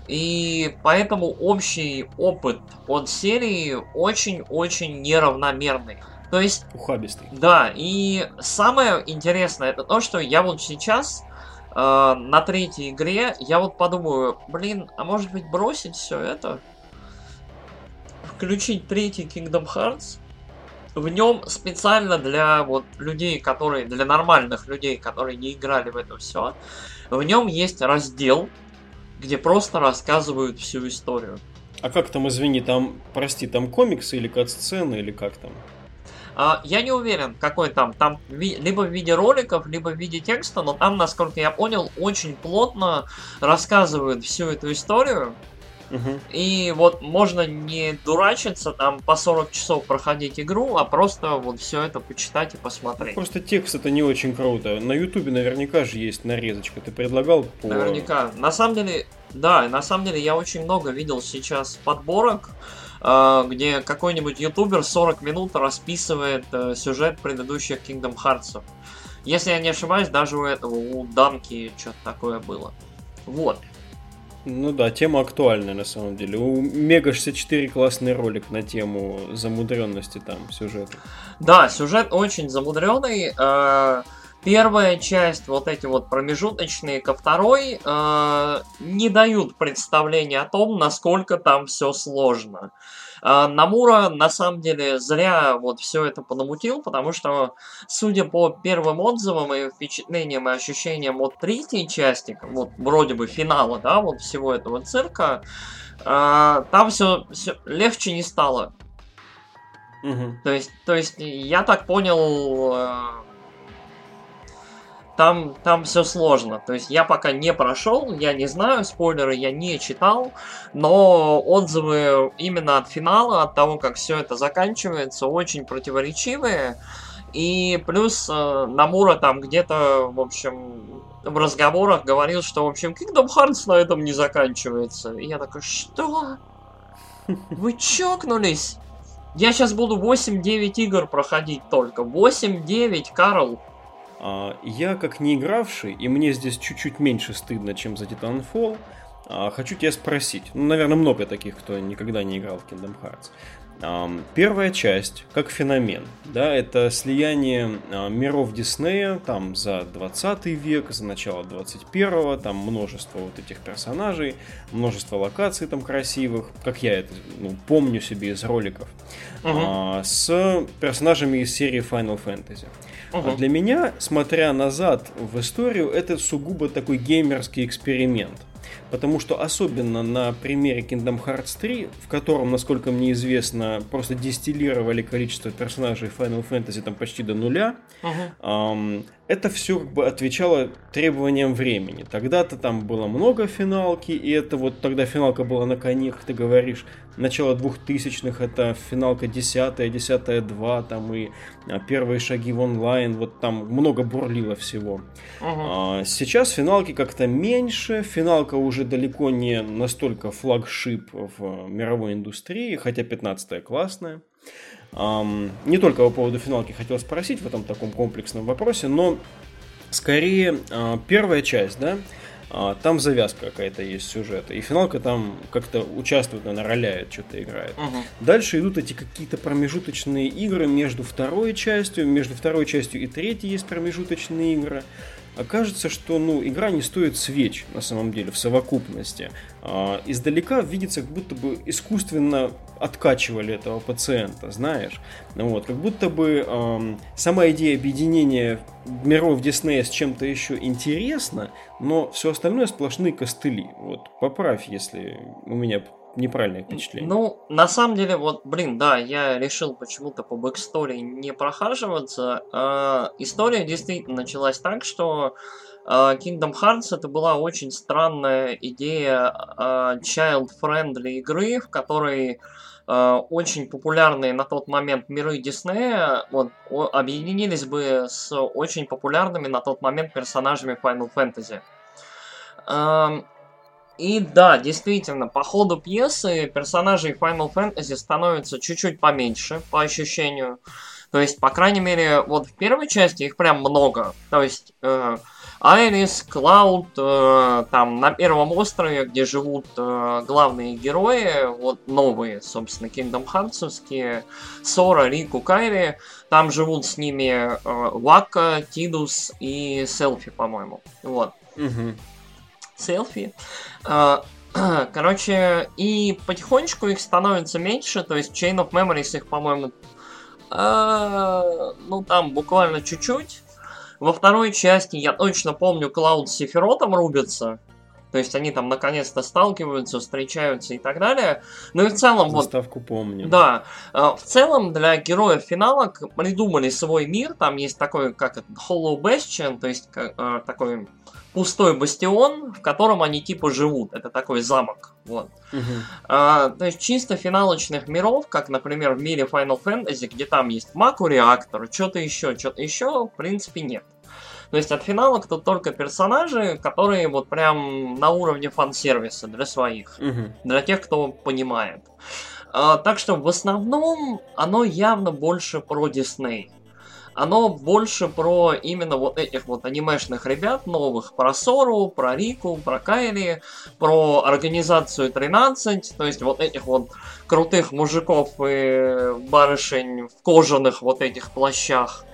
И поэтому общий опыт от серии очень-очень неравномерный. То есть ухабистый. да, и самое интересное это то, что я вот сейчас э, на третьей игре, я вот подумаю, блин, а может быть бросить все это? Включить третий Kingdom Hearts? В нем специально для вот людей, которые, для нормальных людей, которые не играли в это все, в нем есть раздел, где просто рассказывают всю историю. А как там, извини, там, прости, там комиксы или кат-сцены, или как там? А, я не уверен, какой там. Там ви- либо в виде роликов, либо в виде текста, но там, насколько я понял, очень плотно рассказывают всю эту историю. И вот можно не дурачиться, там по 40 часов проходить игру, а просто вот все это почитать и посмотреть. Просто текст это не очень круто. На Ютубе наверняка же есть нарезочка. Ты предлагал по... Наверняка. На самом деле, да, на самом деле я очень много видел сейчас подборок, э, где какой-нибудь ютубер 40 минут расписывает э, сюжет предыдущих Kingdom Hearts. Если я не ошибаюсь, даже у этого, у Данки что-то такое было. Вот. Ну да, тема актуальная на самом деле. У Мега 64 классный ролик на тему замудренности там сюжета. Да, сюжет очень замудренный. Э, Первая часть, вот эти вот промежуточные ко второй, э, не дают представления о том, насколько там все сложно. Намура на самом деле зря вот все это понамутил, потому что, судя по первым отзывам и впечатлениям и ощущениям от третьей части, вот вроде бы финала, да, вот всего этого цирка, э, там все, легче не стало. Мгм. То есть, то есть, я так понял, э, там, там все сложно. То есть, я пока не прошел, я не знаю, спойлеры я не читал, но отзывы именно от финала, от того, как все это заканчивается, очень противоречивые. И плюс э, Намура там где-то, в общем, в разговорах говорил, что, в общем, Kingdom Hearts на этом не заканчивается. И я такой, что? Вы чокнулись? Я сейчас буду 8-9 игр проходить только. 8-9, Карл. А, я, как не игравший, и мне здесь чуть-чуть меньше стыдно, чем за Titanfall, а, хочу тебя спросить. Ну, наверное, много таких, кто никогда не играл в Kingdom Hearts. Первая часть, как феномен, да, это слияние а, миров Диснея, там, за 20 век, за начало 21-го, там множество вот этих персонажей, множество локаций там красивых, как я это ну, помню себе из роликов, uh-huh. с персонажами из серии Final Fantasy. Uh-huh. А для меня, смотря назад в историю, это сугубо такой геймерский эксперимент. Потому что особенно на примере Kingdom Hearts 3, в котором, насколько мне известно, просто дистиллировали количество персонажей Final Fantasy там почти до нуля, uh-huh. эм, это все как бы отвечало требованиям времени. Тогда-то там было много финалки, и это вот тогда финалка была на коне, как ты говоришь, начало двухтысячных, это финалка 10 10 2, там и а, первые шаги в онлайн, вот там много бурлило всего. Uh-huh. А, сейчас финалки как-то меньше, финалка уже далеко не настолько флагшип в мировой индустрии, хотя 15 классная. Um, не только по поводу финалки хотел спросить в этом таком комплексном вопросе, но скорее uh, первая часть, да, uh, там завязка какая-то есть сюжета, и финалка там как-то участвует, наверное, роляет, что-то играет. Uh-huh. Дальше идут эти какие-то промежуточные игры между второй частью, между второй частью и третьей есть промежуточные игры окажется, что ну, игра не стоит свеч на самом деле в совокупности. А, издалека видится, как будто бы искусственно откачивали этого пациента, знаешь. Вот, как будто бы эм, сама идея объединения миров Диснея с чем-то еще интересна, но все остальное сплошные костыли. Вот, поправь, если у меня неправильное впечатление. Ну, на самом деле, вот, блин, да, я решил почему-то по backstory не прохаживаться. Э, история действительно началась так, что э, Kingdom Hearts это была очень странная идея э, child-friendly игры, в которой очень популярные на тот момент миры Диснея вот, объединились бы с очень популярными на тот момент персонажами Final Fantasy. Uh, и да, действительно, по ходу пьесы персонажей Final Fantasy становится чуть-чуть поменьше, по ощущению. То есть, по крайней мере, вот в первой части их прям много. То есть, э, Айрис, Клауд, э, там на первом острове, где живут э, главные герои, вот новые, собственно, Kingdom Hearts'овские, Сора, Рику, Кайри, там живут с ними э, Вака, Тидус и Селфи, по-моему. Вот. Угу селфи. А, <clears throat> короче, и потихонечку их становится меньше, то есть Chain of Memories их, по-моему, а, ну там буквально чуть-чуть. Во второй части, я точно помню, Клауд с Сефиротом рубятся. То есть они там наконец-то сталкиваются, встречаются и так далее. Ну и в целом Заставку вот... помню. Да. А, в целом для героев финалок придумали свой мир. Там есть такой, как это, Hollow Bastion, то есть такой пустой бастион, в котором они типа живут. Это такой замок. Вот. Угу. А, то есть чисто финалочных миров, как, например, в мире Final Fantasy, где там есть Маку-реактор, что-то еще, что-то еще, в принципе, нет. То есть от финалок тут только персонажи, которые вот прям на уровне фан-сервиса для своих. Угу. Для тех, кто понимает. А, так что в основном оно явно больше про Дисней оно больше про именно вот этих вот анимешных ребят новых, про Сору, про Рику, про Кайли, про организацию 13, то есть вот этих вот крутых мужиков и барышень в кожаных вот этих плащах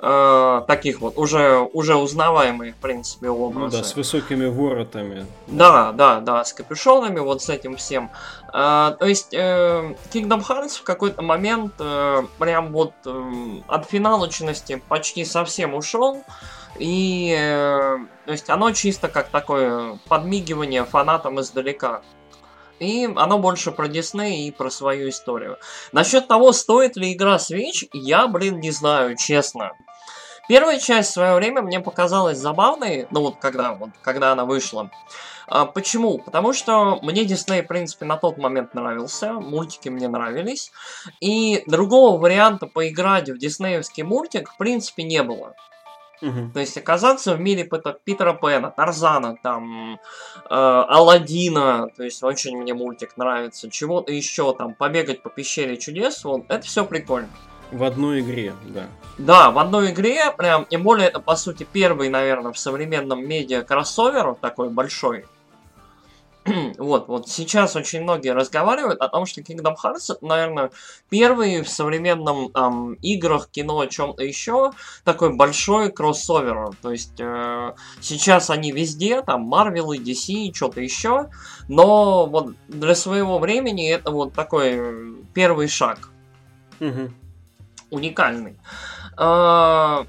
э, таких вот уже, уже узнаваемые, в принципе, образы. Ну да, с высокими воротами. Да, да, да, с капюшонами, вот с этим всем. Э, то есть э, Kingdom Hearts в какой-то момент э, прям вот э, от финалочности почти совсем ушел. И э, то есть оно чисто как такое подмигивание фанатам издалека. И оно больше про Дисней и про свою историю. Насчет того, стоит ли игра Switch, я, блин, не знаю, честно. Первая часть в свое время мне показалась забавной, ну вот когда, вот, когда она вышла. А, почему? Потому что мне Дисней, в принципе, на тот момент нравился, мультики мне нравились, и другого варианта поиграть в диснеевский мультик, в принципе, не было. Угу. То есть оказаться в мире Питера Пэна, Тарзана, там, э, Алладина, то есть очень мне мультик нравится, чего-то еще там, побегать по пещере чудес, вот, это все прикольно. В одной игре, да. Да, в одной игре, прям, тем более это, по сути, первый, наверное, в современном медиа кроссовер такой большой. <clears throat> вот, вот сейчас очень многие разговаривают о том, что Kingdom Hearts, наверное, первый в современном там, играх, кино, чем-то еще, такой большой кроссовер. То есть э, сейчас они везде, там Marvel и DC, что-то еще, но вот для своего времени это вот такой первый шаг. Угу. Уникальный. Э,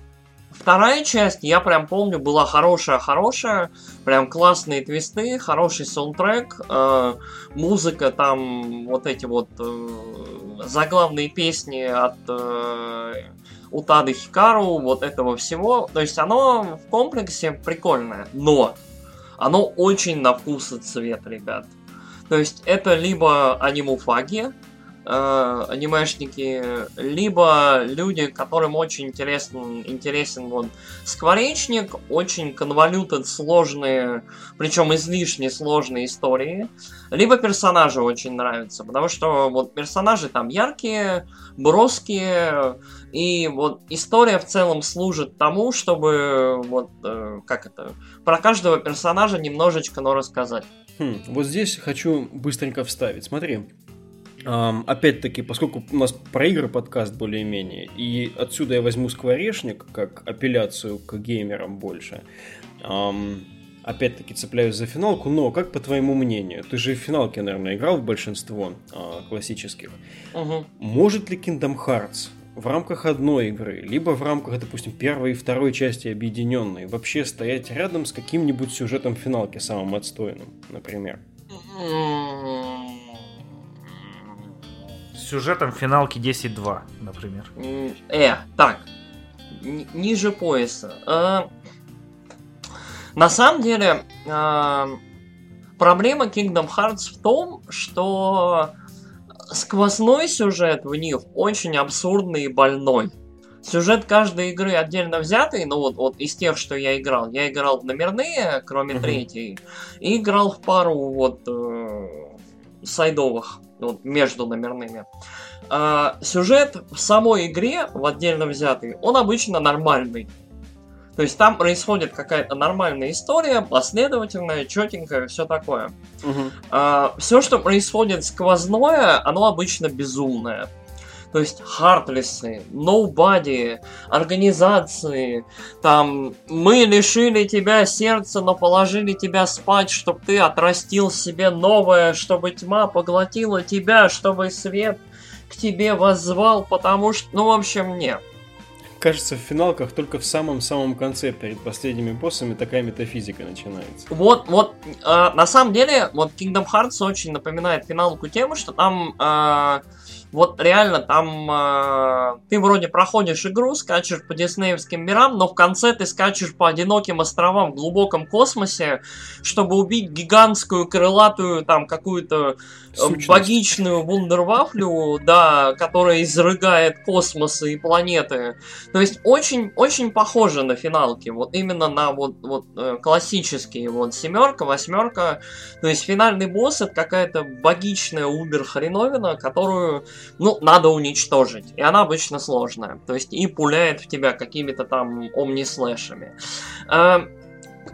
Вторая часть, я прям помню, была хорошая-хорошая, прям классные твисты, хороший саундтрек, э, музыка там, вот эти вот э, заглавные песни от э, Утады Хикару, вот этого всего. То есть оно в комплексе прикольное, но оно очень на вкус и цвет, ребят. То есть это либо анимуфаги, э, анимешники, либо люди, которым очень интересен, интересен вот скворечник, очень конволютед сложные, причем излишне сложные истории, либо персонажи очень нравятся, потому что вот персонажи там яркие, броские, и вот история в целом служит тому, чтобы вот, э, как это, про каждого персонажа немножечко, но рассказать. Хм, вот здесь хочу быстренько вставить. Смотри, опять-таки, поскольку у нас про игры подкаст более-менее, и отсюда я возьму скворечник как апелляцию к геймерам больше. Опять-таки цепляюсь за финалку, но как по твоему мнению, ты же в финалке, наверное, играл в большинство uh, классических. Угу. Может ли Kingdom Hearts в рамках одной игры, либо в рамках, допустим, первой и второй части объединенной, вообще стоять рядом с каким-нибудь сюжетом финалки самым отстойным, например? Сюжетом финалки 10-2, например. Э, так. Н- ниже пояса. Э, на самом деле, э, проблема Kingdom Hearts в том, что сквозной сюжет в них очень абсурдный и больной. Сюжет каждой игры отдельно взятый, ну вот, вот из тех, что я играл. Я играл в номерные, кроме третьей, и играл в пару вот э, сайдовых вот, между номерными. А, сюжет в самой игре, в отдельно взятый, он обычно нормальный. То есть там происходит какая-то нормальная история, последовательная, четенькая, все такое. Угу. А, все, что происходит сквозное, оно обычно безумное. То есть хартлисы, ноубади, организации, там, мы лишили тебя сердца, но положили тебя спать, чтобы ты отрастил себе новое, чтобы тьма поглотила тебя, чтобы свет к тебе воззвал, потому что, ну, в общем, нет. Кажется, в финалках только в самом-самом конце, перед последними боссами, такая метафизика начинается. Вот, вот, э, на самом деле, вот Kingdom Hearts очень напоминает финалку тем, что там э, вот реально там э, ты вроде проходишь игру, скачешь по диснеевским мирам, но в конце ты скачешь по одиноким островам в глубоком космосе, чтобы убить гигантскую крылатую там какую-то Сущность. богичную вундервафлю, да, которая изрыгает космосы и планеты. То есть очень, очень похоже на финалки, вот именно на вот, вот э, классические, вот семерка, восьмерка. То есть финальный босс это какая-то богичная убер хреновина, которую, ну, надо уничтожить. И она обычно сложная. То есть и пуляет в тебя какими-то там омни-слэшами. Э,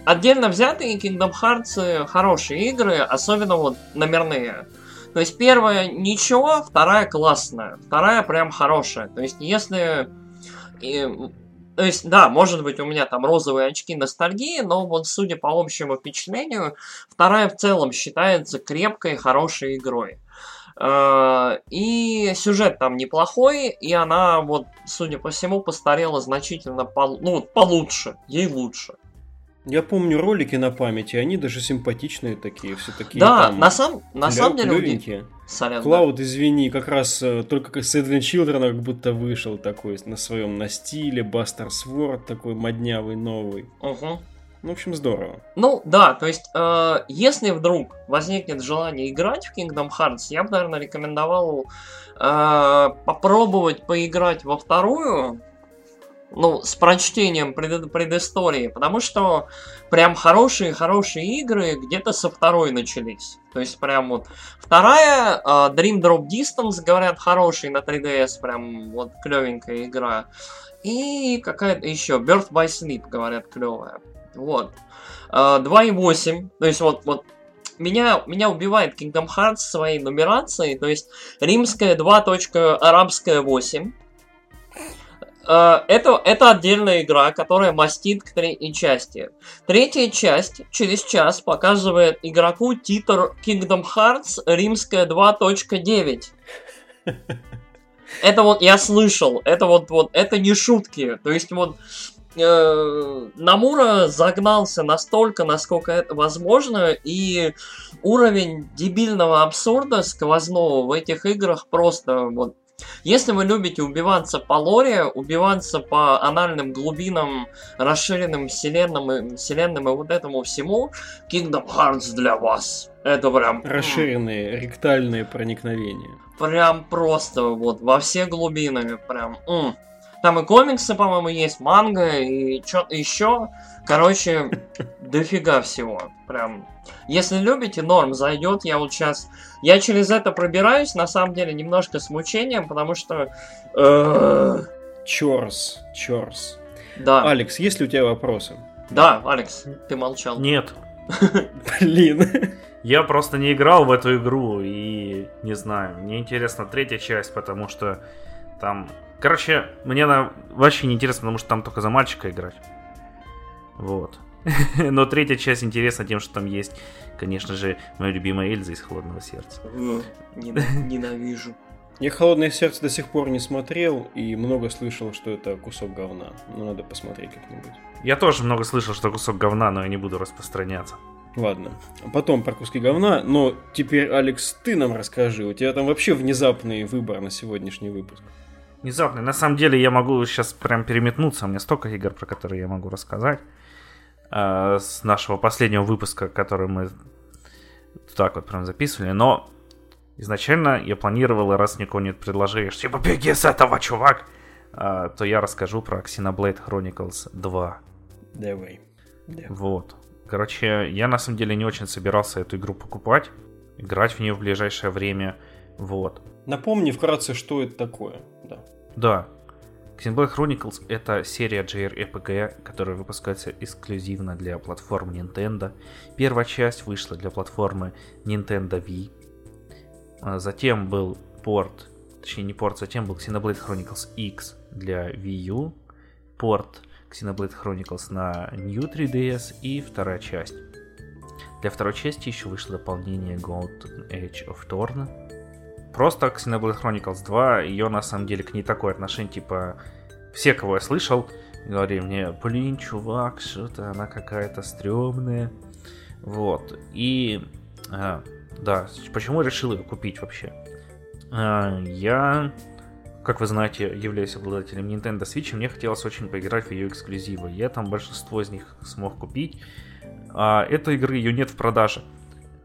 отдельно взятые Kingdom Hearts хорошие игры, особенно вот номерные. То есть первая ничего, вторая классная, вторая прям хорошая. То есть если... И, то есть, да, может быть, у меня там розовые очки ностальгии, но вот судя по общему впечатлению, вторая в целом считается крепкой, хорошей игрой. Э, и сюжет там неплохой, и она вот, судя по всему, постарела значительно пол... ну, получше, ей лучше. Я помню ролики на памяти, они даже симпатичные такие, все такие. Да, там, на, сам, на самом деле... Клевенькие. Клауд, извини, как раз э, только как с Эдвин Чилдрена как будто вышел такой на своем на стиле, Бастер Сворд такой моднявый, новый. Угу. Ну, в общем, здорово. Ну, да, то есть, э, если вдруг возникнет желание играть в Kingdom Hearts, я бы, наверное, рекомендовал э, попробовать поиграть во вторую, ну, с прочтением пред, предыстории, потому что прям хорошие-хорошие игры где-то со второй начались. То есть прям вот вторая, uh, Dream Drop Distance, говорят, хороший на 3DS, прям вот клевенькая игра. И какая-то еще, Birth by Sleep, говорят, клевая. Вот. Uh, 2.8, то есть вот, вот меня, меня убивает Kingdom Hearts своей нумерацией, то есть римская 2. арабская 8. Э, это, это отдельная игра, которая мастит к третьей части. Третья часть через час показывает игроку титр Kingdom Hearts римская 2.9. <laughs> Это вот я слышал, это вот, вот, это не шутки. То есть вот э, Намура загнался настолько, насколько это возможно, и уровень дебильного абсурда сквозного в этих играх просто вот если вы любите убиваться по лоре, убиваться по анальным глубинам, расширенным вселенным, вселенным и вот этому всему, Kingdom Hearts для вас. Это прям... Расширенные ректальные проникновения. Прям просто вот во все глубины. Прям... М. Там и комиксы, по-моему, есть, манга и что-то еще. Короче, <laughs> дофига всего. Прям. Если любите, норм зайдет. Я вот сейчас. Я через это пробираюсь, на самом деле, немножко с мучением, потому что. Э, Чорс, чорс. Да. Алекс, есть ли у тебя вопросы? Да, Алекс, ты молчал. Нет. <laughs> Блин. Я просто не играл в эту игру и не знаю. Мне интересна третья часть, потому что там... Короче, мне она вообще не интересно, потому что там только за мальчика играть. Вот. <laughs> Но третья часть интересна тем, что там есть, конечно же, моя любимая Эльза из Холодного сердца. <laughs> Ненавижу. Я «Холодное сердце» до сих пор не смотрел и много слышал, что это кусок говна. Но надо посмотреть как-нибудь. Я тоже много слышал, что кусок говна, но я не буду распространяться. Ладно, потом про куски говна, но теперь, Алекс, ты нам расскажи, у тебя там вообще внезапный выбор на сегодняшний выпуск. Внезапный. На самом деле я могу сейчас прям переметнуться, у меня столько игр, про которые я могу рассказать. Э, с нашего последнего выпуска, который мы так вот прям записывали, но изначально я планировал, раз никого нет предложений, что типа беги с этого, чувак, э, то я расскажу про Xenoblade Chronicles 2. Давай. Давай. Вот. Короче, я на самом деле не очень собирался эту игру покупать, играть в нее в ближайшее время, вот. Напомни вкратце, что это такое, да. Xenoblade Chronicles — это серия JRPG, которая выпускается эксклюзивно для платформ Nintendo. Первая часть вышла для платформы Nintendo Wii. А затем был порт, точнее не порт, затем был Xenoblade Chronicles X для Wii U, порт Xenoblade Chronicles на New 3DS и вторая часть. Для второй части еще вышло дополнение Golden Age of Torn, Просто Xenoblade Chronicles 2, ее на самом деле к ней такое отношение, типа, все, кого я слышал, говорили мне, блин, чувак, что-то она какая-то стрёмная. Вот. И, а, да, почему я решил ее купить вообще? А, я, как вы знаете, являюсь обладателем Nintendo Switch, и мне хотелось очень поиграть в ее эксклюзивы. Я там большинство из них смог купить. А этой игры ее нет в продаже.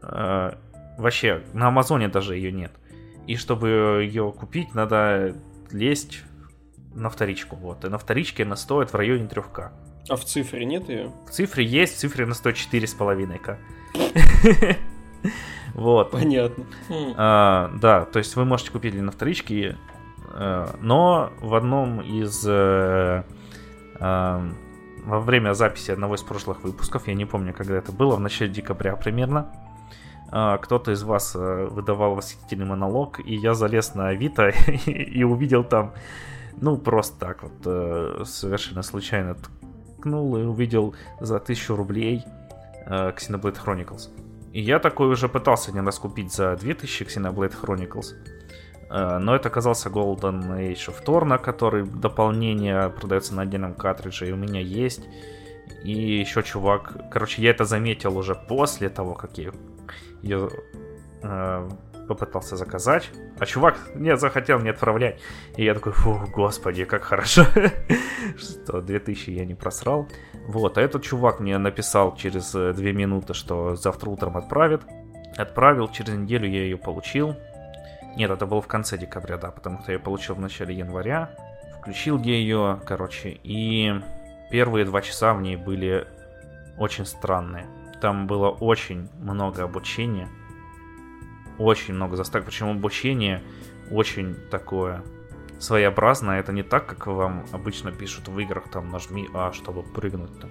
А, вообще, на Амазоне даже ее нет. И чтобы ее купить, надо лезть на вторичку. Вот. И на вторичке она стоит в районе 3К. А в цифре нет ее? В цифре есть, в цифре она стоит 4,5К. <laughs> Вот. Понятно. А, да, то есть вы можете купить на вторичке, э, но в одном из... Э, э, во время записи одного из прошлых выпусков, я не помню, когда это было, в начале декабря примерно, кто-то из вас э, выдавал восхитительный монолог, и я залез на Авито <laughs> и увидел там, ну, просто так вот, э, совершенно случайно ткнул и увидел за тысячу рублей э, Xenoblade Chronicles. И я такой уже пытался не раз купить за 2000 Xenoblade Chronicles. Но это оказался Golden Age of Torna, который дополнение продается на отдельном картридже, и у меня есть. И еще чувак... Короче, я это заметил уже после того, как я ее э, попытался заказать, а чувак не захотел не отправлять. И я такой, фу, господи, как хорошо, <laughs> что 2000 я не просрал. Вот, а этот чувак мне написал через э, две минуты, что завтра утром отправит. Отправил, через неделю я ее получил. Нет, это было в конце декабря, да, потому что я получил в начале января. Включил я ее, короче, и первые два часа в ней были очень странные. Там было очень много обучения. Очень много заставок. Причем обучение очень такое своеобразное. Это не так, как вам обычно пишут в играх, там нажми А, чтобы прыгнуть, там,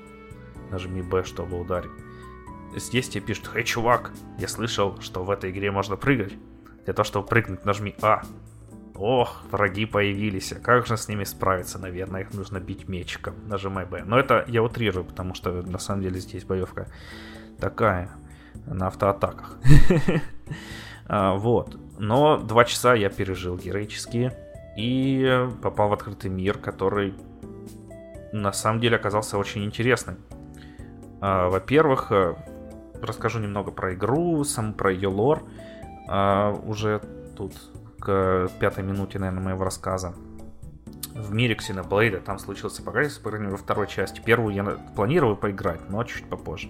нажми Б, чтобы ударить. здесь тебе пишут, «Эй, чувак, я слышал, что в этой игре можно прыгать. Для того, чтобы прыгнуть, нажми А. Ох, враги появились, а как же с ними справиться? Наверное, их нужно бить мечиком. Нажимай Б. Но это я утрирую, потому что на самом деле здесь боевка такая, на автоатаках. А, вот. Но два часа я пережил героически и попал в открытый мир, который на самом деле оказался очень интересным. А, во-первых, э, расскажу немного про игру, сам про ее лор. А, уже тут к пятой минуте, наверное, моего рассказа. В мире Xenoblade там случился апокалипсис, по крайней мере, во второй части. Первую я планировал поиграть, но чуть попозже.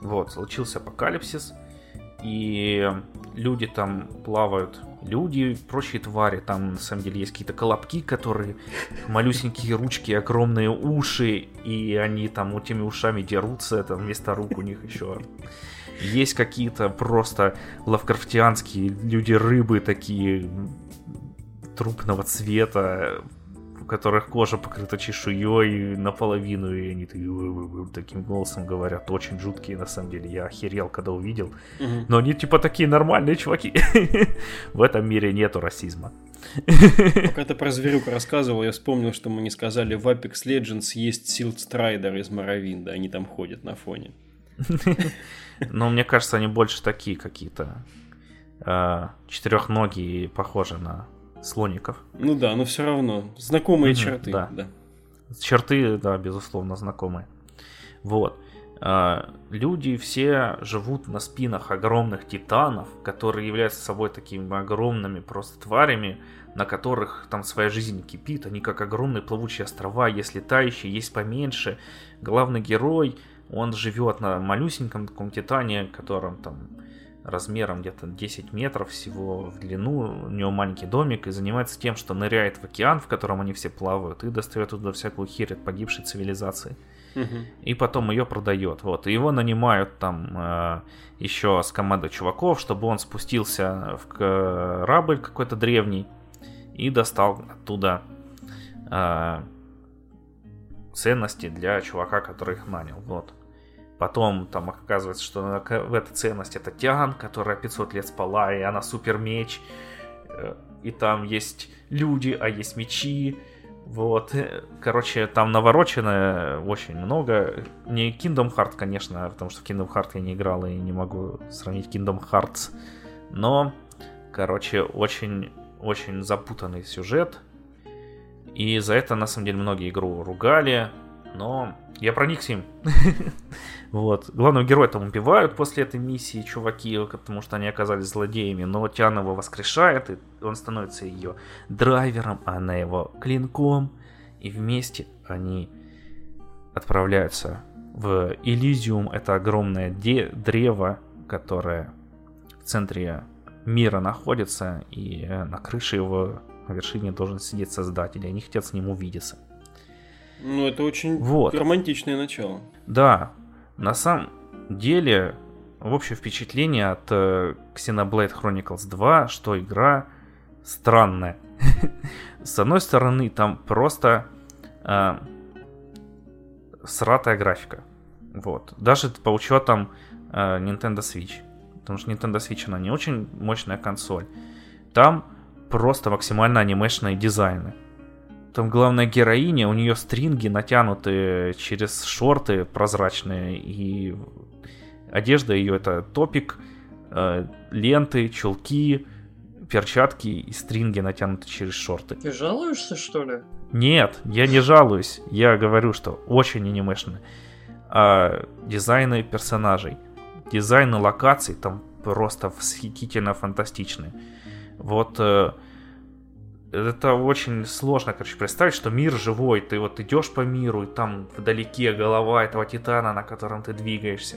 Вот, случился апокалипсис, и люди там плавают, люди, прочие твари, там на самом деле есть какие-то колобки, которые малюсенькие ручки, огромные уши, и они там вот теми ушами дерутся, это вместо рук у них еще есть какие-то просто лавкрафтианские люди-рыбы такие трупного цвета, которых кожа покрыта чешуей наполовину, и они таким голосом говорят, очень жуткие на самом деле. Я охерел, когда увидел. Угу. Но они типа такие нормальные чуваки. <laughs> В этом мире нету расизма. Пока ты про зверюку рассказывал, я вспомнил, что мы не сказали, в Apex Legends есть Silt Strider из Morrowind а, они там ходят на фоне. <laughs> Но мне кажется, они больше такие какие-то э, четырехногие, похожи на слоников. Ну да, но все равно. Знакомые черты. Да. да. Черты, да, безусловно, знакомые. Вот. Э, люди все живут на спинах огромных титанов, которые являются собой такими огромными просто тварями, на которых там своя жизнь кипит. Они как огромные плавучие острова, есть летающие, есть поменьше. Главный герой он живет на малюсеньком таком титане, которым там размером где-то 10 метров всего в длину, у него маленький домик и занимается тем, что ныряет в океан, в котором они все плавают, и достает туда всякую херь от погибшей цивилизации. И потом ее продает. Вот. И его нанимают там э, еще с командой чуваков, чтобы он спустился в корабль какой-то древний и достал оттуда э, ценности для чувака, который их нанял. Вот. Потом там оказывается, что этой ценность это Тиан, которая 500 лет спала, и она супер меч. Э, и там есть люди, а есть мечи. Вот. Короче, там наворочено очень много. Не Kingdom Hearts, конечно, потому что в Kingdom Hearts я не играл и не могу сравнить Kingdom Hearts. Но, короче, очень, очень запутанный сюжет. И за это, на самом деле, многие игру ругали. Но я проникся им. <laughs> Вот. Главного героя там убивают после этой миссии, чуваки, потому что они оказались злодеями, но Тиан его воскрешает, и он становится ее драйвером, а она его клинком, и вместе они отправляются в Элизиум, это огромное де- древо, которое в центре мира находится, и на крыше его на вершине должен сидеть создатель, и они хотят с ним увидеться. Ну, это очень вот. романтичное начало. Да, на самом деле, общее впечатление от э, Xenoblade Chronicles 2, что игра странная. <laughs> С одной стороны, там просто э, сратая графика. Вот. Даже по учетам э, Nintendo Switch. Потому что Nintendo Switch, она не очень мощная консоль. Там просто максимально анимешные дизайны. Там главная героиня, у нее стринги натянуты через шорты прозрачные, и одежда ее это топик, э, ленты, чулки, перчатки и стринги натянуты через шорты. Ты жалуешься, что ли? Нет, я не жалуюсь. Я говорю, что очень анимешно. А дизайны персонажей, дизайны локаций там просто восхитительно фантастичные. Вот э, это очень сложно, короче, представить, что мир живой, ты вот идешь по миру, и там вдалеке голова этого титана, на котором ты двигаешься.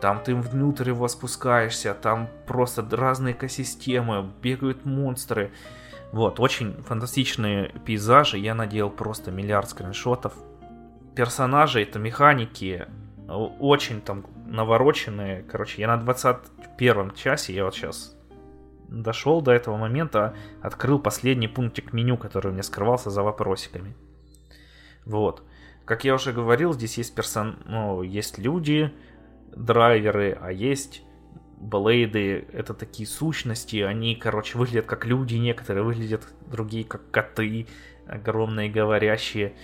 Там ты внутрь его спускаешься, там просто разные экосистемы, бегают монстры. Вот, очень фантастичные пейзажи, я надел просто миллиард скриншотов. Персонажи, это механики, очень там навороченные. Короче, я на 21 часе, я вот сейчас дошел до этого момента, открыл последний пунктик меню, который у меня скрывался за вопросиками. Вот. Как я уже говорил, здесь есть персон... ну, есть люди, драйверы, а есть Блейды — это такие сущности, они, короче, выглядят как люди, некоторые выглядят другие как коты, огромные говорящие.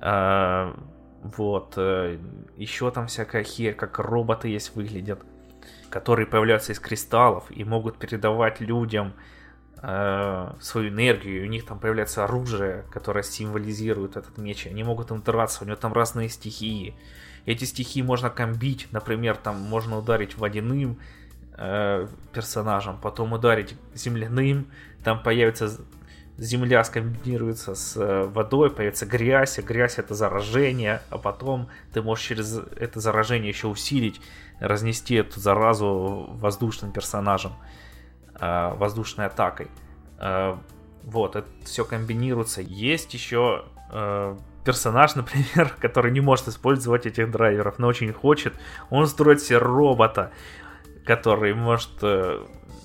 А, вот. Э, Еще там всякая херь, как роботы есть выглядят, которые появляются из кристаллов и могут передавать людям э, свою энергию. И у них там появляется оружие, которое символизирует этот меч. Они могут им драться, у него там разные стихии. Эти стихии можно комбить, например, там можно ударить водяным, э, персонажем, потом ударить земляным, там появится земля скомбинируется с э, водой, появится грязь, а грязь это заражение, а потом ты можешь через это заражение еще усилить, разнести эту заразу воздушным персонажем, э, воздушной атакой. Э, вот, это все комбинируется. Есть еще персонаж, <laughs> например, который не может использовать этих драйверов, но очень хочет. Он строит себе робота который может,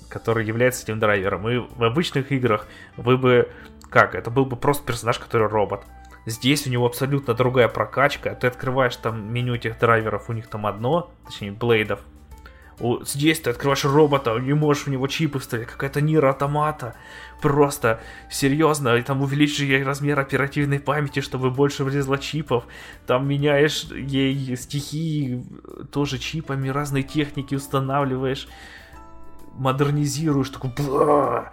который является этим драйвером. И в обычных играх вы бы, как, это был бы просто персонаж, который робот. Здесь у него абсолютно другая прокачка. Ты открываешь там меню этих драйверов, у них там одно, точнее, блейдов. Здесь ты открываешь робота, не можешь в него чипы вставить, какая-то нира автомата. Просто серьезно, и там увеличишь ей размер оперативной памяти, чтобы больше влезло чипов. Там меняешь ей стихии тоже чипами, разные техники устанавливаешь, модернизируешь, такой бла!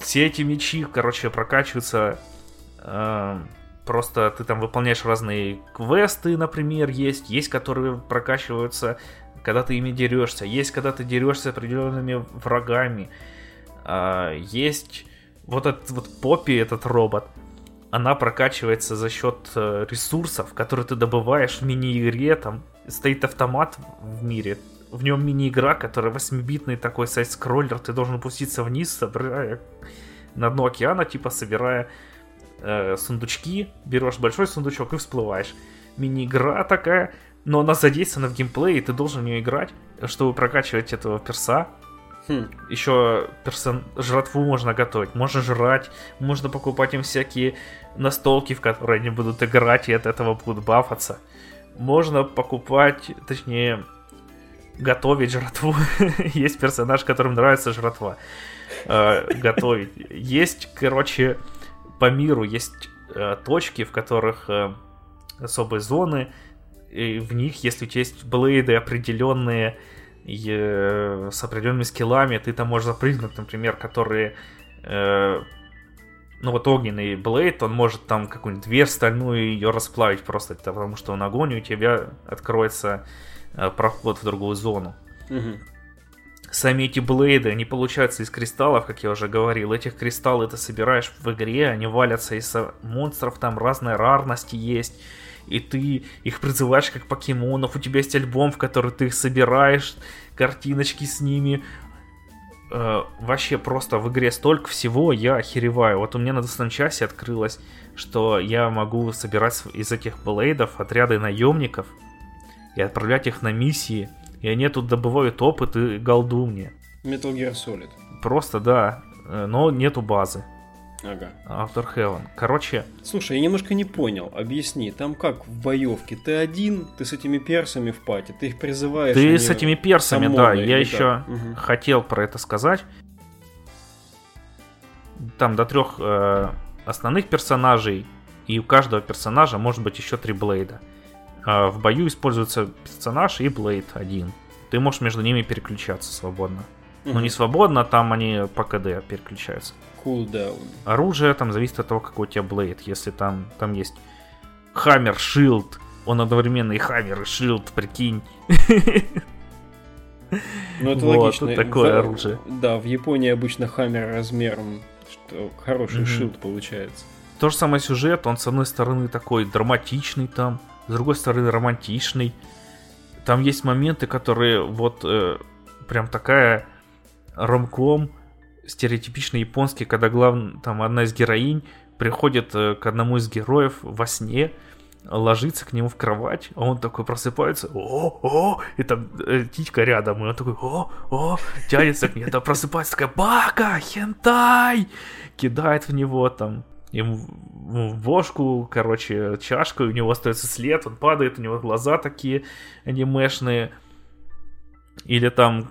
Все эти мечи, короче, прокачиваются. Э, просто ты там выполняешь разные квесты, например, есть. Есть, которые прокачиваются когда ты ими дерешься, есть, когда ты дерешься определенными врагами, а, есть вот этот вот Поппи, этот робот, она прокачивается за счет э, ресурсов, которые ты добываешь в мини-игре, там стоит автомат в мире, в нем мини-игра, которая 8-битный такой сайт-скроллер, ты должен опуститься вниз, собирая на дно океана, типа собирая э, сундучки, берешь большой сундучок и всплываешь. Мини-игра такая, но она задействована в геймплее, и ты должен в нее играть, чтобы прокачивать этого перса. Хм. Еще персон... жратву можно готовить, можно жрать, можно покупать им всякие настолки, в которые они будут играть, и от этого будут бафаться. Можно покупать, точнее, готовить жратву. <laughs> есть персонаж, которым нравится жратва. Э, готовить. Есть, короче, по миру есть э, точки, в которых э, особые зоны, и в них, если у тебя есть блейды определенные с определенными скиллами, ты там можешь запрыгнуть, например, которые ну вот огненный блейд, он может там какую-нибудь дверь стальную ее расплавить просто, потому что он огонь, и у тебя откроется проход в другую зону. Угу. Сами эти блейды, они получаются из кристаллов, как я уже говорил. Этих кристаллы ты собираешь в игре, они валятся из монстров, там разные рарности есть и ты их призываешь как покемонов, у тебя есть альбом, в который ты их собираешь, картиночки с ними. Э, вообще просто в игре столько всего, я охереваю. Вот у меня на достойном часе открылось, что я могу собирать из этих блейдов отряды наемников и отправлять их на миссии, и они тут добывают опыт и голду мне. Metal Gear Solid. Просто, да, э, но нету базы. Ага. Автор Heaven. Короче... Слушай, я немножко не понял. Объясни, там как в боевке? Ты один, ты с этими персами в пати, ты их призываешь... Ты с этими персами, да. Я еще угу. хотел про это сказать. Там до трех э, основных персонажей, и у каждого персонажа может быть еще три блейда. Э, в бою используется персонаж и блейд один. Ты можешь между ними переключаться свободно. Угу. Ну не свободно, там они по КД переключаются кулдаун. Оружие там зависит от того, какой у тебя блейд. Если там, там есть Хаммер, Шилд, он одновременно и Хаммер, и Шилд, прикинь. Ну это <laughs> вот, логично. такое в, оружие. Да, в Японии обычно Хаммер размером, что хороший mm-hmm. шилд получается. То же самое сюжет, он с одной стороны такой драматичный там, с другой стороны романтичный. Там есть моменты, которые вот э, прям такая ромком, стереотипичный японский, когда глав... там одна из героинь приходит э, к одному из героев во сне, ложится к нему в кровать, а он такой просыпается, о, о, и там э, птичка рядом, и он такой, о, о, тянется к ней, там просыпается такая, бака, хентай, кидает в него там, ему в бошку, короче, чашку, у него остается след, он падает, у него глаза такие анимешные, Или там,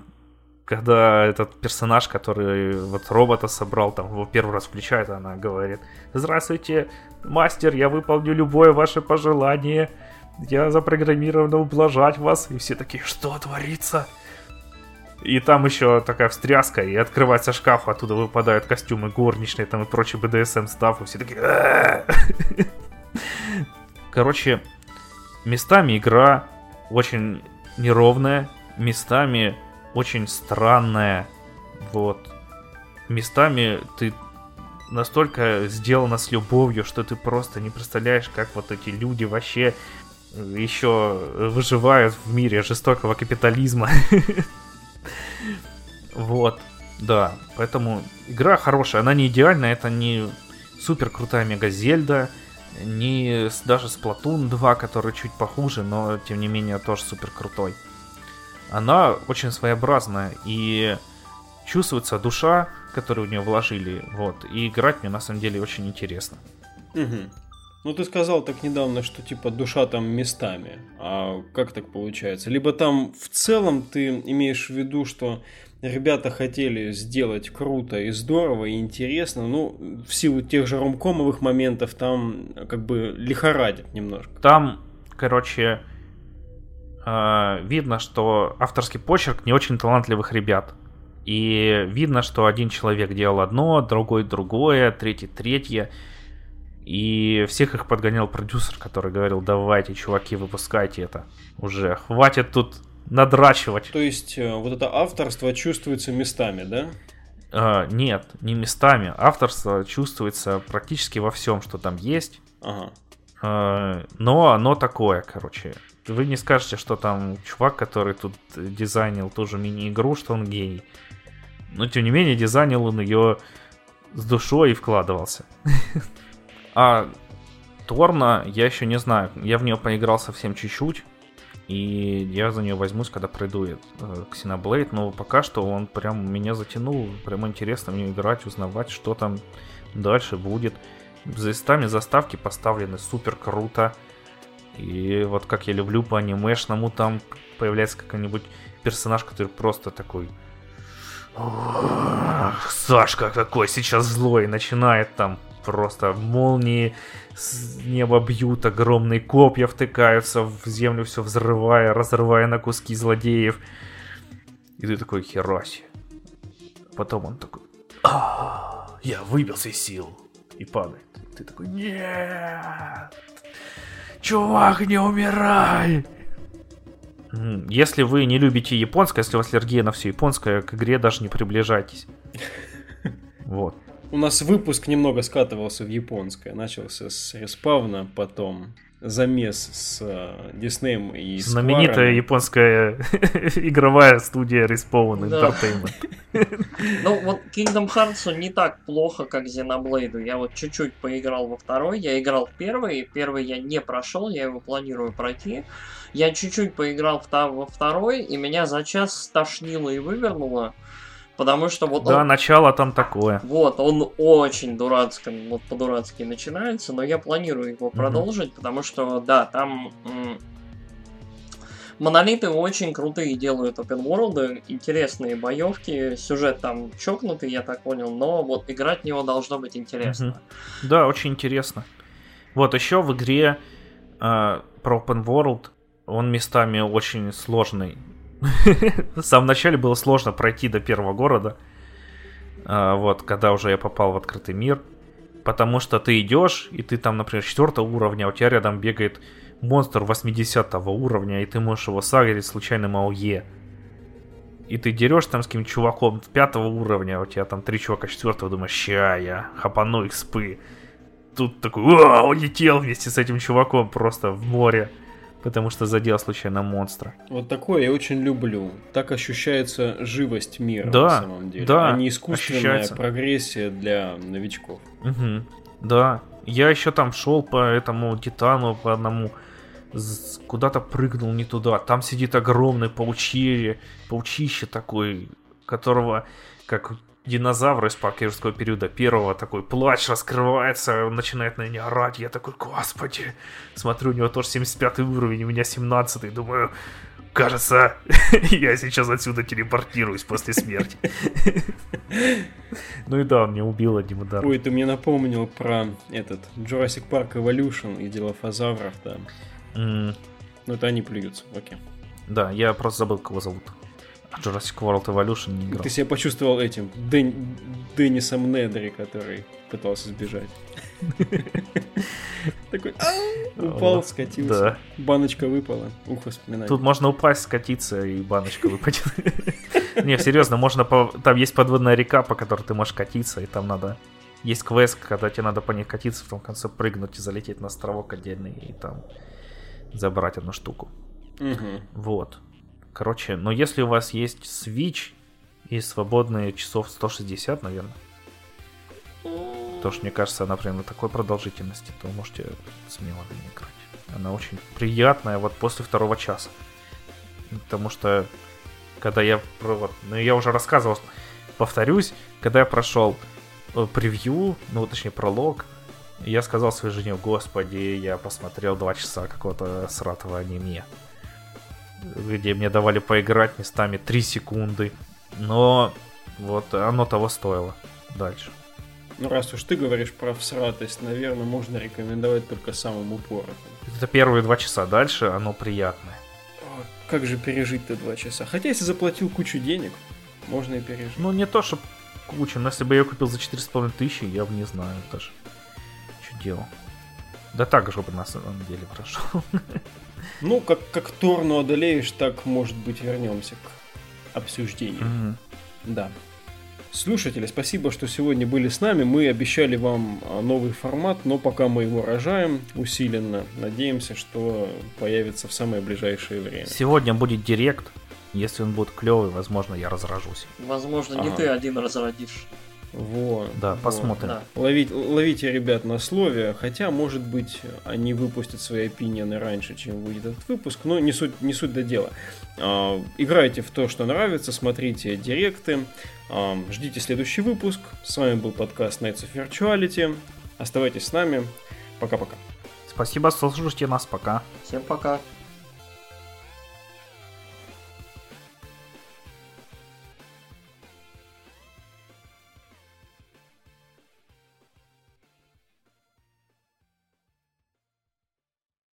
когда этот персонаж, который вот робота собрал, там его первый раз включает, она говорит, здравствуйте, мастер, я выполню любое ваше пожелание, я запрограммирована ублажать вас. И все такие, что творится? И там еще такая встряска, и открывается шкаф, оттуда выпадают костюмы горничные там и прочий BDSM став, и все такие... Короче, местами игра очень неровная, местами очень странная, вот. Местами ты настолько сделана с любовью, что ты просто не представляешь, как вот эти люди вообще еще выживают в мире жестокого капитализма. <laughs> Вот, да. Поэтому игра хорошая, она не идеальная, это не супер крутая мега Зельда, не даже Splatoon 2, который чуть похуже, но тем не менее тоже супер крутой. Она очень своеобразная и чувствуется душа, которую в нее вложили, вот, и играть мне на самом деле очень интересно. Угу. Ну, ты сказал так недавно, что типа душа там местами. А как так получается? Либо там в целом ты имеешь в виду, что ребята хотели сделать круто и здорово и интересно, ну, в силу тех же ромкомовых моментов там как бы лихорадит немножко. Там, короче, э, видно, что авторский почерк не очень талантливых ребят. И видно, что один человек делал одно, другой другое, третий третье. И всех их подгонял продюсер, который говорил, давайте, чуваки, выпускайте это уже. Хватит тут надрачивать. То есть э, вот это авторство чувствуется местами, да? А, нет, не местами. Авторство чувствуется практически во всем, что там есть. Ага. А, но оно такое, короче. Вы не скажете, что там чувак, который тут дизайнил ту же мини-игру, что он гений. Но тем не менее, дизайнил он ее с душой и вкладывался. <laughs> А Торна я еще не знаю. Я в нее поиграл совсем чуть-чуть. И я за нее возьмусь, когда пройду э, Xenoblade. Но пока что он прям меня затянул. Прям интересно мне играть, узнавать, что там дальше будет. За местами заставки поставлены супер круто. И вот как я люблю по анимешному, там появляется какой-нибудь персонаж, который просто такой... Сашка какой сейчас злой, начинает там просто молнии с неба бьют, огромные копья втыкаются в землю, все взрывая, разрывая на куски злодеев. И ты такой, хераси. Потом он такой, а, я выбился из сил. И падает. И ты такой, нет, чувак, не умирай. Если вы не любите японское, если у вас аллергия на все японское, к игре даже не приближайтесь. <laughs> Вот. У нас выпуск немного скатывался в японское. Начался с респавна, потом замес с э, Диснеем и Знаменитая Скваром. японская <laughs> игровая студия Respawn Entertainment. Ну вот Kingdom Hearts не так плохо, как Xenoblade. Я вот чуть-чуть поиграл во второй, я играл в первый, первый я не прошел, я его планирую пройти. Я чуть-чуть поиграл во второй, и меня за час стошнило и вывернуло. Потому что вот Да, он, начало там такое. Вот, он очень дурацкий, вот по-дурацки начинается, но я планирую его mm-hmm. продолжить, потому что, да, там м- монолиты очень крутые делают open world, интересные боевки, сюжет там чокнутый, я так понял, но вот играть в него должно быть интересно. Mm-hmm. Да, очень интересно. Вот еще в игре э, про open world он местами очень сложный. <laughs> В самом начале было сложно пройти до первого города. А, вот, когда уже я попал в открытый мир. Потому что ты идешь, и ты там, например, 4 уровня, а у тебя рядом бегает монстр 80 уровня, и ты можешь его сагрить случайным АОЕ. И ты дерешь там с каким-то чуваком 5 уровня, а у тебя там три чувака 4 думаешь, ща я хапану экспы. Тут такой, улетел вместе с этим чуваком просто в море потому что задел случайно монстра. Вот такое я очень люблю. Так ощущается живость мира да, на самом деле, да, а не искусственная ощущается. прогрессия для новичков. Угу, да. Я еще там шел по этому титану, по одному куда-то прыгнул не туда. Там сидит огромный паучье, паучище такой, которого, как динозавра из парка юрского периода первого, такой плач раскрывается, он начинает на меня орать, я такой, господи, смотрю, у него тоже 75 уровень, у меня 17 думаю, кажется, <laughs> я сейчас отсюда телепортируюсь после смерти. Ну и да, он меня убил одним ударом. Ой, ты мне напомнил про этот Jurassic Park Evolution и дилофазавров, да. М, Ну это они плюются, окей. Да, я просто забыл, кого зовут. Jurassic World Evolution не играл. Ты себя почувствовал этим Дэн- Деннисом Недри, который пытался сбежать. <laughs> Такой упал, скатился. Баночка выпала. Ух, воспоминания. Тут можно упасть, скатиться и баночка выпадет. <laughs> Не, серьезно, можно. Там есть подводная река, по которой ты можешь катиться, и там надо... Есть квест, когда тебе надо по ней катиться, в том конце прыгнуть и залететь на островок отдельный, и там забрать одну штуку. Мгм. Вот. Короче, но если у вас есть Switch и свободные часов 160, наверное, то что мне кажется, она прям на такой продолжительности, то можете смело нее играть. Она очень приятная вот после второго часа. Потому что, когда я... Вот, ну, я уже рассказывал, повторюсь, когда я прошел э, превью, ну, точнее, пролог, я сказал своей жене, господи, я посмотрел два часа какого-то сратого аниме где мне давали поиграть местами 3 секунды. Но вот оно того стоило. Дальше. Ну, раз уж ты говоришь про всратость, наверное, можно рекомендовать только самым упоротым. Это первые два часа. Дальше оно приятное. О, Как же пережить-то два часа? Хотя, если заплатил кучу денег, можно и пережить. Ну, не то, что куча, но если бы я ее купил за 4,5 тысячи, я бы не знаю даже, что делал. Да так же бы на самом деле прошел. <laughs> Ну, как, как Торну одолеешь, так, может быть, вернемся к обсуждению. Мгм. Да. Слушатели, спасибо, что сегодня были с нами. Мы обещали вам а, новый формат, но пока мы его рожаем усиленно. Надеемся, что появится в самое ближайшее время. Сегодня будет директ. Если он будет клевый, возможно, я разражусь. Возможно, не Ага. ты один разродишь. Вот. Да, вот. посмотрим. Да. Ловить, ловите ребят на слове, хотя, может быть, они выпустят свои опинионы раньше, чем выйдет этот выпуск, но не суть, не суть до дела. А, играйте в то, что нравится, смотрите директы, а, ждите следующий выпуск. С вами был подкаст Nights of Virtuality. Оставайтесь с нами. Пока-пока. Спасибо, что слушаете нас. Пока. Всем пока.